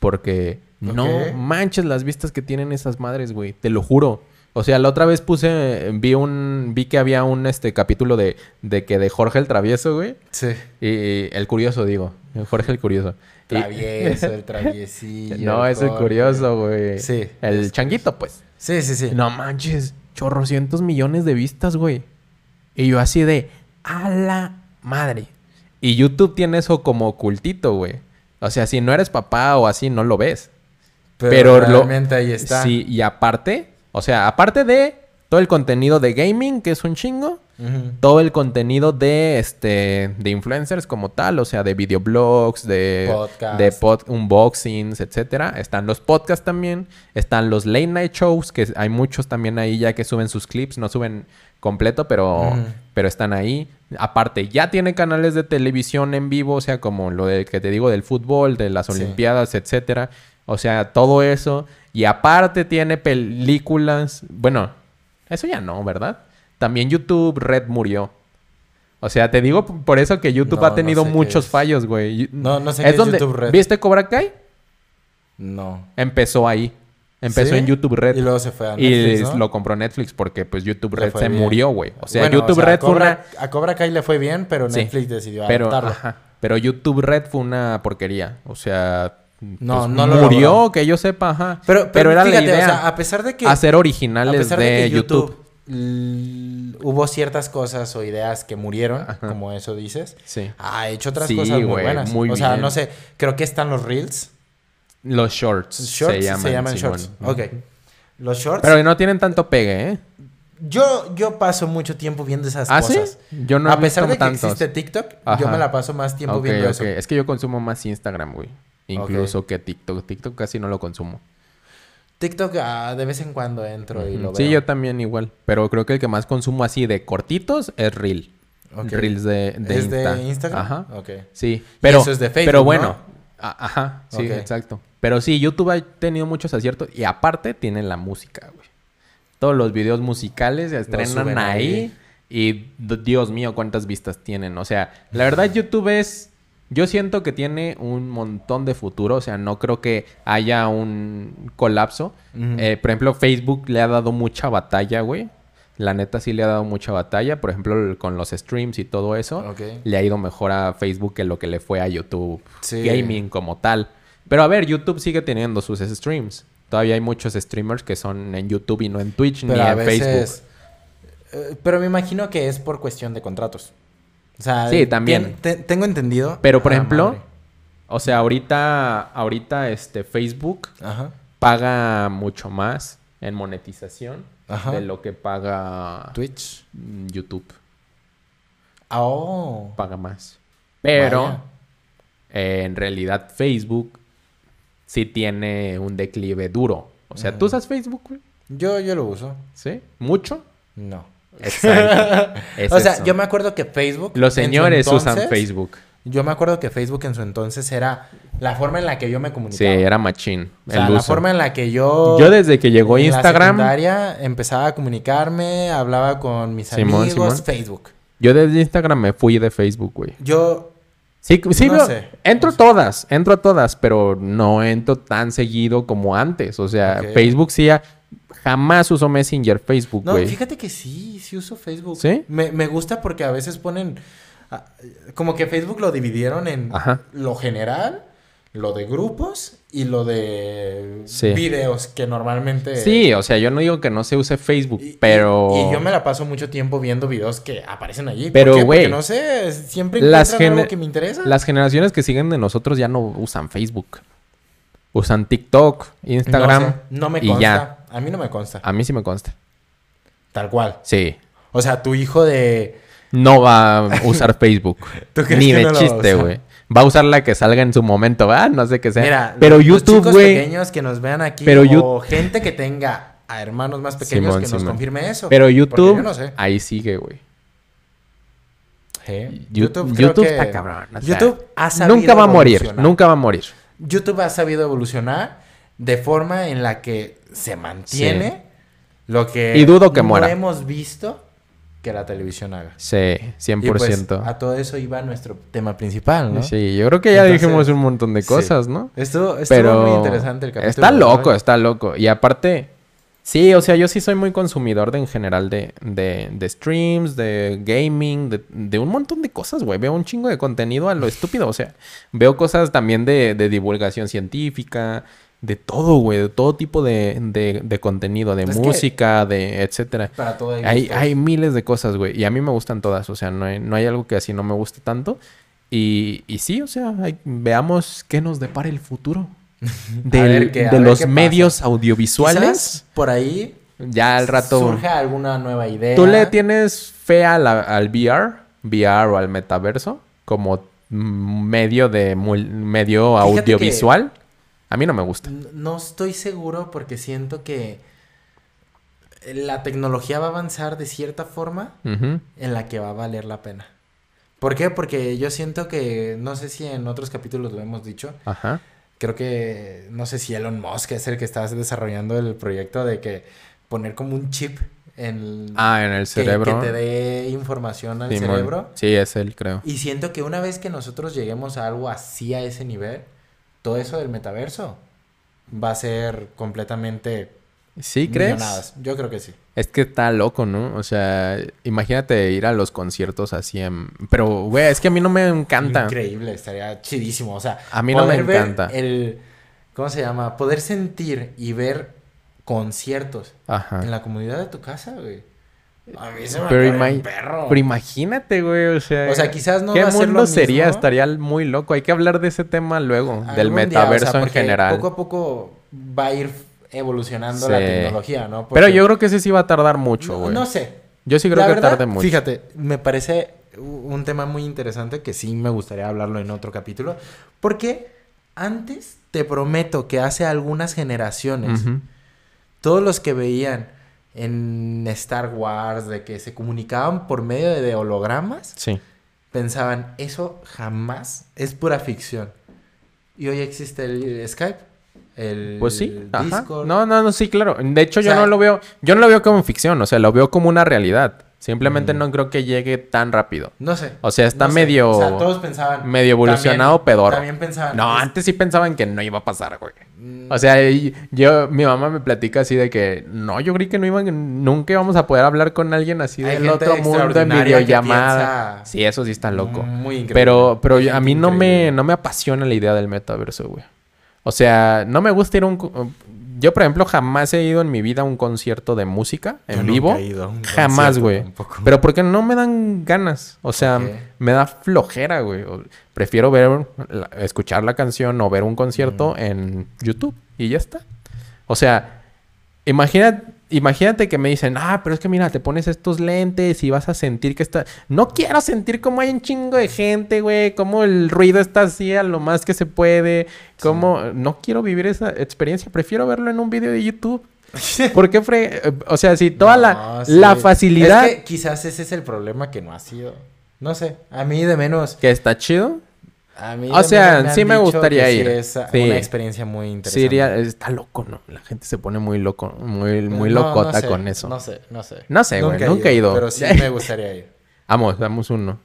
Porque no manches las vistas que tienen esas madres, güey. Te lo juro. O sea, la otra vez puse, vi un, vi que había un este capítulo de, de que de Jorge el Travieso, güey. Sí. Y el curioso, digo. Jorge el curioso. Y- Travieso, el [laughs] traviesillo. no, es el curioso, güey. Sí. El changuito, pues. Sí, sí, sí. No manches, chorrocientos millones de vistas, güey. Y yo así de, a la madre. Y YouTube tiene eso como ocultito, güey. O sea, si no eres papá o así, no lo ves. Pero, pero lo- realmente ahí está. Sí, y aparte, o sea, aparte de todo el contenido de gaming, que es un chingo, Todo el contenido de este de influencers como tal, o sea, de videoblogs, de Podcast. de pod- unboxings, etcétera. Están los podcasts también, están los late night shows, que hay muchos también ahí ya que suben sus clips, no suben completo, pero pero están ahí. Aparte, ya tiene canales de televisión en vivo, o sea, como lo de, que te digo del fútbol, de las Sí. olimpiadas, etcétera. O sea, todo eso. Y aparte tiene películas. Bueno, eso ya no, ¿verdad? También YouTube Red murió. O sea, te digo por eso que YouTube No, ha no tenido sé muchos es. fallos, güey. Y- No, no sé qué es donde, YouTube Red. ¿Viste Cobra Kai? No. Empezó ahí. Empezó ¿Sí? en YouTube Red. Y luego se fue a Y Netflix, ¿no? lo compró Netflix porque pues YouTube Red fue se bien. murió, güey. O sea, Bueno, YouTube o sea, Red a fue Cobra, una... A Cobra Kai le fue bien, pero Sí. Netflix decidió Pero, ajá, pero YouTube Red fue una porquería. O sea, No, pues, no lo murió, logró. que yo sepa, ajá. Pero, pero, era fíjate, la idea. o sea, a pesar de que... hacer a originales pesar de, de que YouTube. Hubo ciertas cosas o ideas que murieron, Ajá. como eso dices, Sí. ha hecho otras Sí, cosas muy buenas. muy o sea, bien. no sé, creo que están los Reels. Los shorts, Shorts se llaman. shorts. Simón. Ok. Los shorts. Pero no tienen tanto pegue, ¿eh? Yo, yo paso mucho tiempo viendo esas ¿Ah, sí? cosas. Yo no a pesar de que tantos. existe TikTok, yo me la paso más tiempo viendo ok. eso. Es que yo consumo más Instagram, güey. Incluso que TikTok. TikTok casi no lo consumo. TikTok ah, de vez en cuando entro y lo veo. Sí, yo también igual. Pero creo que el que más consumo así de cortitos es Reel. Ok. Reels de, de ¿Es Insta. de Instagram? Ajá. Ok. Sí. Pero, eso es de Facebook, Pero ¿no? bueno. Ajá. Sí, exacto. Pero sí, YouTube ha tenido muchos aciertos. Y aparte tienen la música, güey. Todos los videos musicales se estrenan ahí. ahí. Y Dios mío, cuántas vistas tienen. O sea, la verdad YouTube es... Yo siento que tiene un montón de futuro. O sea, no creo que haya un colapso. Eh, por ejemplo, Facebook le ha dado mucha batalla, güey. La neta sí le ha dado mucha batalla. Por ejemplo, con los streams y todo eso. Le ha ido mejor a Facebook que lo que le fue a YouTube Sí. Gaming como tal. Pero a ver, YouTube sigue teniendo sus streams. Todavía hay muchos streamers que son en YouTube y no en Twitch Pero ni en veces... Facebook. eh, pero me imagino que es por cuestión de contratos. O sea, Sí, también. te- tengo entendido. Pero por Ah, ejemplo, madre. o sea, ahorita, ahorita este Facebook Ajá. paga mucho más en monetización Ajá. de lo que paga Twitch. mm, YouTube. Oh. Paga más. Pero eh, en realidad Facebook sí tiene un declive duro. O sea, ¿tú Ujú. usas Facebook? Yo, yo lo uso. ¿Sí? ¿Mucho? No. Exacto. [laughs] Es o sea, eso. yo me acuerdo que Facebook. Los señores usan Facebook. Yo me acuerdo que Facebook en su entonces era la forma en la que yo me Sí, comunicaba. era machín. O sea, el la uso. forma en la que yo. Yo desde que llegó en la Instagram, secundaria empezaba a comunicarme, hablaba con mis Simón, amigos, Simón. Facebook. yo desde Instagram me fui de Facebook, güey. Yo. Sí, sí, No sé. entro No sé. todas, entro a todas, pero no entro tan seguido como antes. O sea, Ok. Facebook sí, ya- jamás uso Messenger Facebook, No, güey. fíjate que sí, sí uso Facebook. ¿Sí? Me, me gusta porque a veces ponen. ah, Como que Facebook lo dividieron en Ajá. lo general, lo de grupos y lo de Sí. videos que normalmente. Sí, o sea, yo no digo que no se use Facebook, Y- pero... Y, yo me la paso mucho tiempo viendo videos que aparecen allí. Pero, güey, no sé, siempre las encuentran algo gene- que me interesa. Las generaciones que siguen de nosotros ya no usan Facebook. Usan TikTok, Instagram No, sé, no me y consta. ya. A mí no me consta. A mí sí me consta. Tal cual. Sí. O sea, tu hijo de. No va a usar [laughs] Facebook. ¿Tú crees Ni que de no chiste, güey. Va a usar la que salga en su momento, ¿va? No sé qué sea. Mira, pero los YouTube, güey. pequeños que nos vean aquí Pero o You- gente que tenga a hermanos más pequeños Simón, que nos confirme eso. Pero YouTube, yo no sé. ahí sigue, güey. Sí. Yu- creo YouTube que- está cabrón. o sea, YouTube ha sabido nunca va a morir, nunca va a morir. YouTube ha sabido evolucionar de forma en la que se mantiene lo que Y dudo que no muera. hemos visto que la televisión haga. Sí, Y 100%. pues, a todo eso iba nuestro tema principal, ¿no? Sí, yo creo que ya Entonces, dijimos un montón de sí. cosas, ¿no? Estuvo, estuvo Pero muy interesante el capítulo. está loco, está loco. Y aparte, sí, o sea, yo sí soy muy consumidor de en general de, de, de streams, de gaming, de, de un montón de cosas, güey. Veo un chingo de contenido a lo estúpido. O sea, veo cosas también de, de divulgación científica, de todo, güey, de todo tipo de, de, de contenido, de Es música, de etcétera. Para todo hay hay miles de cosas, güey. Y a mí me gustan todas. O sea, no hay, no hay algo que así no me guste tanto. Y, y sí, o sea, hay- veamos qué nos depara el futuro. [laughs] Del- qué- de los pasa. medios audiovisuales. Quizás por ahí Ya al rato. surja alguna nueva idea. ¿Tú le tienes fe a la- al VR? VR o al metaverso? Como medio de medio Fíjate audiovisual. A mí no me gusta. No estoy seguro porque siento que la tecnología va a avanzar de cierta forma en la que va a valer la pena. ¿Por qué? Porque yo siento que, no sé si en otros capítulos lo hemos dicho, Ajá. Creo que, no sé si Elon Musk es el que está desarrollando el proyecto de que poner como un chip en Ah, en el que- cerebro. que, te dé información al Simón. cerebro. Sí, es él, creo. Y siento que una vez que nosotros lleguemos a algo así a ese nivel, todo eso del metaverso va a ser completamente ¿Sí crees? millonadas. Yo creo que sí. Es que está loco, ¿no? O sea, imagínate ir a los conciertos así en... Pero, güey, es que a mí no me encanta. Increíble, estaría chidísimo. O sea, A mí no me ver encanta. El, ¿Cómo se llama? Poder sentir y ver conciertos Ajá. en la comunidad de tu casa, güey. A mí se me Pero, ima- perro. pero imagínate, güey, o sea... O sea, quizás no ¿Qué va a ser mundo lo sería? mismo. Estaría muy loco. Hay que hablar de ese tema luego, del Algún día, o metaverso sea, en general. Poco a poco va a ir evolucionando Sí. la tecnología, ¿no? Pero yo creo que ese sí va a tardar mucho, güey. no sé. Yo sí creo La que verdad, tarde mucho. Fíjate, me parece un tema muy interesante que sí me gustaría hablarlo en otro capítulo. Porque antes, te prometo que hace algunas generaciones, todos los que veían en Star Wars de que se comunicaban por medio de, de hologramas, Sí. pensaban, eso jamás es pura ficción. Y hoy existe el Skype, el Pues sí, ajá. Discord. No, no, no, sí, claro. De hecho, O yo no lo veo, yo no lo veo como ficción, o sea, lo veo como una realidad. Simplemente Mm. no creo que llegue tan rápido. No sé. O sea, está no medio O sea, todos pensaban. medio evolucionado también-. También pensaban. No, es- antes sí pensaban que no iba a pasar, güey. Mm, O sea, yo, mi mamá me platica así de que, no, yo creí que no iban, nunca íbamos a poder hablar con alguien así Hay del otro mundo en videollamada. piensa Sí, eso sí está loco. Muy increíble. Pero, pero a mí no me, no me apasiona la idea del metaverso, güey. O sea, no me gusta ir a un... Yo, por ejemplo, jamás he ido en mi vida a un concierto de música Yo en nunca vivo. he ido a un Jamás, güey. Pero porque no me dan ganas. O sea, me da flojera, güey. O- Prefiero ver, escuchar la canción o ver un concierto en YouTube y ya está. O sea, imagina, imagínate que me dicen, ah, pero es que mira, te pones estos lentes y vas a sentir que está... No quiero sentir como hay un chingo de gente, güey, como el ruido está así a lo más que se puede, como... No quiero vivir esa experiencia, prefiero verlo en un video de YouTube. [laughs] ¿Por qué fre- O sea, si toda la, sí. la facilidad Es que quizás ese es el problema que no ha sido. No sé. A mí de menos. que está chido, A mí O sea, han sí me gustaría que sí ir. es Sí. una experiencia muy interesante. sí iría- está loco, ¿no? La gente se pone muy loco, muy, muy No, no locota sé, con eso. No sé, no sé. No sé, güey, nunca he ido. Pero sí me gustaría ir. [laughs] Vamos, damos uno.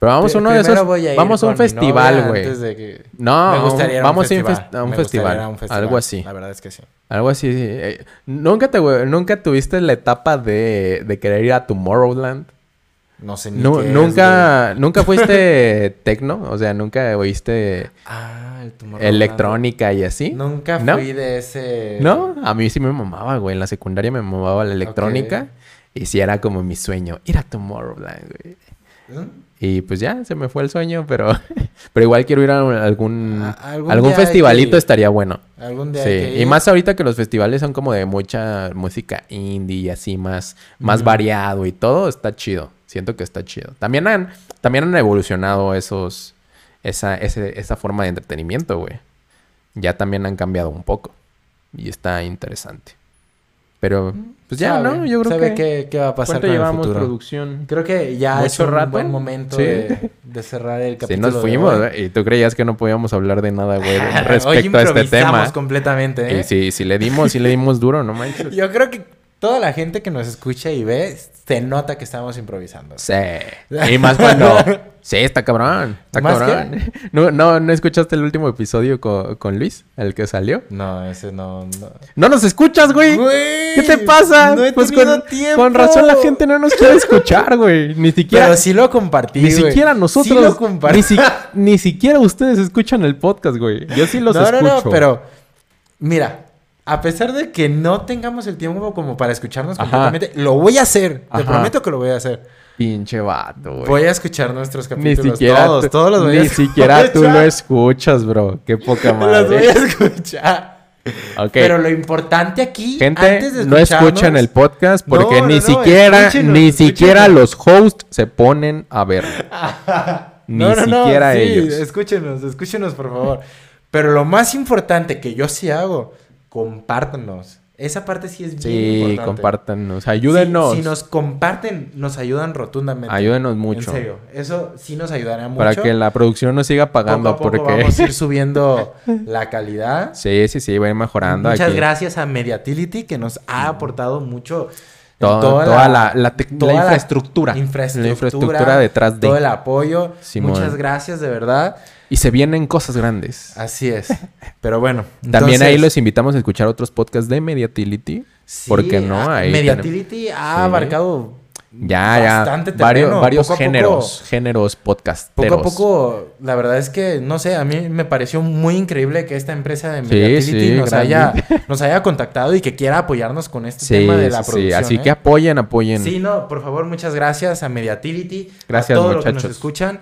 Pero vamos uno de esos. voy a ir Vamos a un festival, güey. que- No, me gustaría ir vamos a un, festival. fes- a un Me festival. ir a un festival. Algo así. La verdad es que sí. Algo así. sí. Eh, ¿Nunca, te, nunca tuviste la etapa de, de querer ir a Tomorrowland? No sé ni qué es, nunca, [laughs] nunca fuiste [laughs] tecno, o sea, nunca oíste. Ah, el electrónica y así. Nunca ¿No? fui de ese... ¿No? A mí sí me mamaba, güey. En la secundaria me mamaba la electrónica. Y sí era como mi sueño, ir a Tomorrowland, güey. ¿Mm? Y pues ya, se me fue el sueño, pero... [laughs] pero igual quiero ir a algún... A- algún festivalito estaría bueno. Algún día Sí. Y más ahorita que los festivales son como de mucha música indie y así más, más variado y todo, está chido. Siento que está chido. También han, también han evolucionado esos, esa, ese- esa forma de entretenimiento, güey. Ya también han cambiado un poco. Y está interesante. Pero, pues ya, Sabe, ¿no? Yo creo sabe que... qué, qué va a pasar ¿Cuánto con el llevamos futuro. producción? Creo que ya es ¿Mucho un rato? buen momento Sí. de, de cerrar el [laughs] Sí, capítulo. nos de fuimos, hoy. güey, y tú creías que no podíamos hablar de nada, güey, [laughs] Hoy respecto a este improvisamos tema. completamente, ¿eh? Y sí, sí le dimos, sí le dimos duro, no manches. [laughs] Yo creo que toda la gente que nos escucha y ve, se nota que estamos improvisando. Sí. Y más [laughs] cuando. Sí, está cabrón. Está ¿Más cabrón. ¿No, no, ¿No escuchaste el último episodio con, con Luis? El que salió. No, ese no... no. ¡No nos escuchas, güey! Güey, ¿Qué te pasa? No he Pues tenido con, tiempo. con razón la gente no nos quiere escuchar, güey. Ni siquiera. Pero sí lo compartí, ni güey. siquiera Sí nosotros. lo compartí. ni, si- ni siquiera ustedes escuchan el podcast, güey. Yo sí los no, escucho. no, no, pero... Mira, a pesar de que no tengamos el tiempo como para escucharnos Ajá. completamente, lo voy a hacer. Te prometo que lo voy a hacer. Pinche vato, güey. Voy a escuchar nuestros Ni capítulos. siquiera. todos, tú- todos los [laughs] voy a Ni siquiera tú lo escuchas, bro. Qué poca [laughs] Los voy madre. a escuchar. Ok. Pero lo importante aquí, Gente, antes de no escucharnos- el podcast porque No, ni no, siquiera, escúchenos, ni siquiera los hosts se ponen a ver. [laughs] Ni no, siquiera sí, ellos. Escúchenos, escúchenos, por favor. Pero lo más importante que yo sí hago, compártanos. Esa parte sí es bien Sí, importante. compártanos, ayúdenos. Si, si nos comparten, nos ayudan rotundamente. Ayúdenos mucho. En serio, eso sí nos ayudaría mucho. Para que la producción nos siga pagando poco a poco porque... vamos a ir [laughs] subiendo la calidad. Sí, sí, sí, va a ir mejorando Muchas aquí. gracias a Mediatility que nos ha aportado mucho. en Todo- toda la- la la toda infraestructura. infraestructura, La infraestructura detrás de. Todo el apoyo. Simón. Muchas gracias, de verdad. Y se vienen cosas grandes. Así es. Pero bueno. También ahí los invitamos a escuchar otros podcasts de Mediatility. sí, ¿Por qué no? ah, Ahí Mediatility ha Sí. abarcado Ya, ya. bastante Varios, terreno. varios Poco a poco- géneros. géneros podcasteros. Poco a poco, la verdad es que, no sé, a mí me pareció muy increíble que esta empresa de Mediatility sí, nos, haya, [laughs] nos haya contactado y que quiera apoyarnos con este tema de la sí, sí. producción. Así ¿eh? que apoyen, apoyen. Sí, no, por favor, muchas gracias a Mediatility. Gracias, a todos los que nos muchachos. escuchan.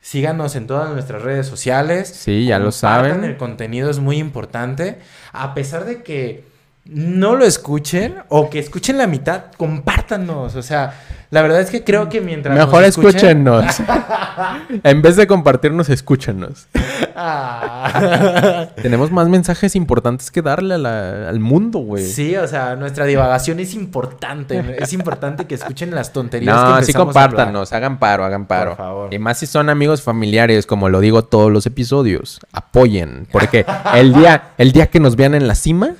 Síganos en todas nuestras redes sociales. Sí, ya lo saben. El contenido es muy importante. A pesar de que no lo escuchen o que escuchen la mitad, compártanos. O sea, la verdad es que creo que mientras. nos Mejor escuchen- escúchenos. [laughs] en vez de compartirnos, escúchenos. Ah. [laughs] Tenemos más mensajes importantes que darle a la- al mundo, güey. Sí, o sea, nuestra divagación es importante. Es importante que escuchen las tonterías que No, sí a hablar. compártanos, hagan paro, hagan paro. Por favor. Y más si son amigos familiares, como lo digo todos los episodios, apoyen. Porque el día, el día que nos vean en la cima,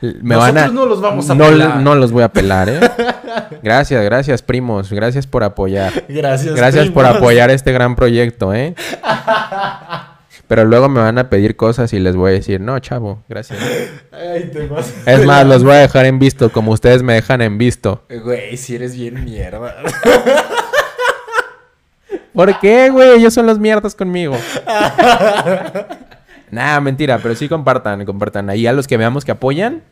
me van a. Nosotros no los vamos a no, pelar. no los voy a pelar, ¿eh? [laughs] Gracias, gracias, primos. Gracias por apoyar. Gracias. Gracias por primos. apoyar este gran proyecto, ¿eh? [laughs] Pero luego me van a pedir cosas y les voy a decir, no, chavo, gracias. Ay, te vas- Es más, los voy a dejar en visto, como ustedes me dejan en visto. Güey, si eres bien mierda. ¿Por qué, güey? Ellos son los mierdas conmigo. [laughs] Nah, mentira, pero sí compartan, compartan. Ahí a los que veamos que apoyan,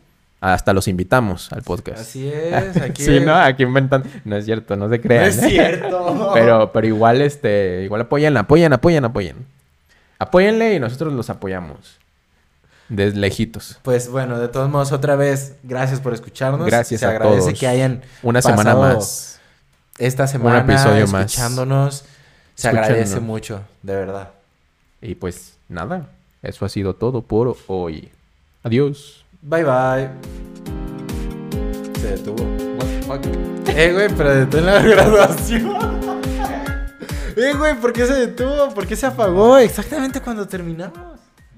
hasta los invitamos al podcast. Así es, [laughs] aquí Sí, ¿no? Aquí inventan. No es cierto, no se No crean. es ¿eh? cierto. [laughs] Pero, pero igual, este, igual apoyan, apoyan, apoyan, apoyen. Apóyenle y nosotros los apoyamos. Desde lejitos. Pues bueno, de todos modos, otra vez, gracias por escucharnos. Gracias Se a agradece todos. que hayan Una semana más. esta semana episodio más. escuchándonos. Se agradece mucho, de verdad. Y pues nada, eso ha sido todo por hoy. Adiós. Bye bye. Se detuvo. Eh, güey, pero detuvo en la [laughs] graduación. [laughs] eh, güey, ¿por qué se detuvo? ¿Por qué se apagó? Exactamente cuando terminamos.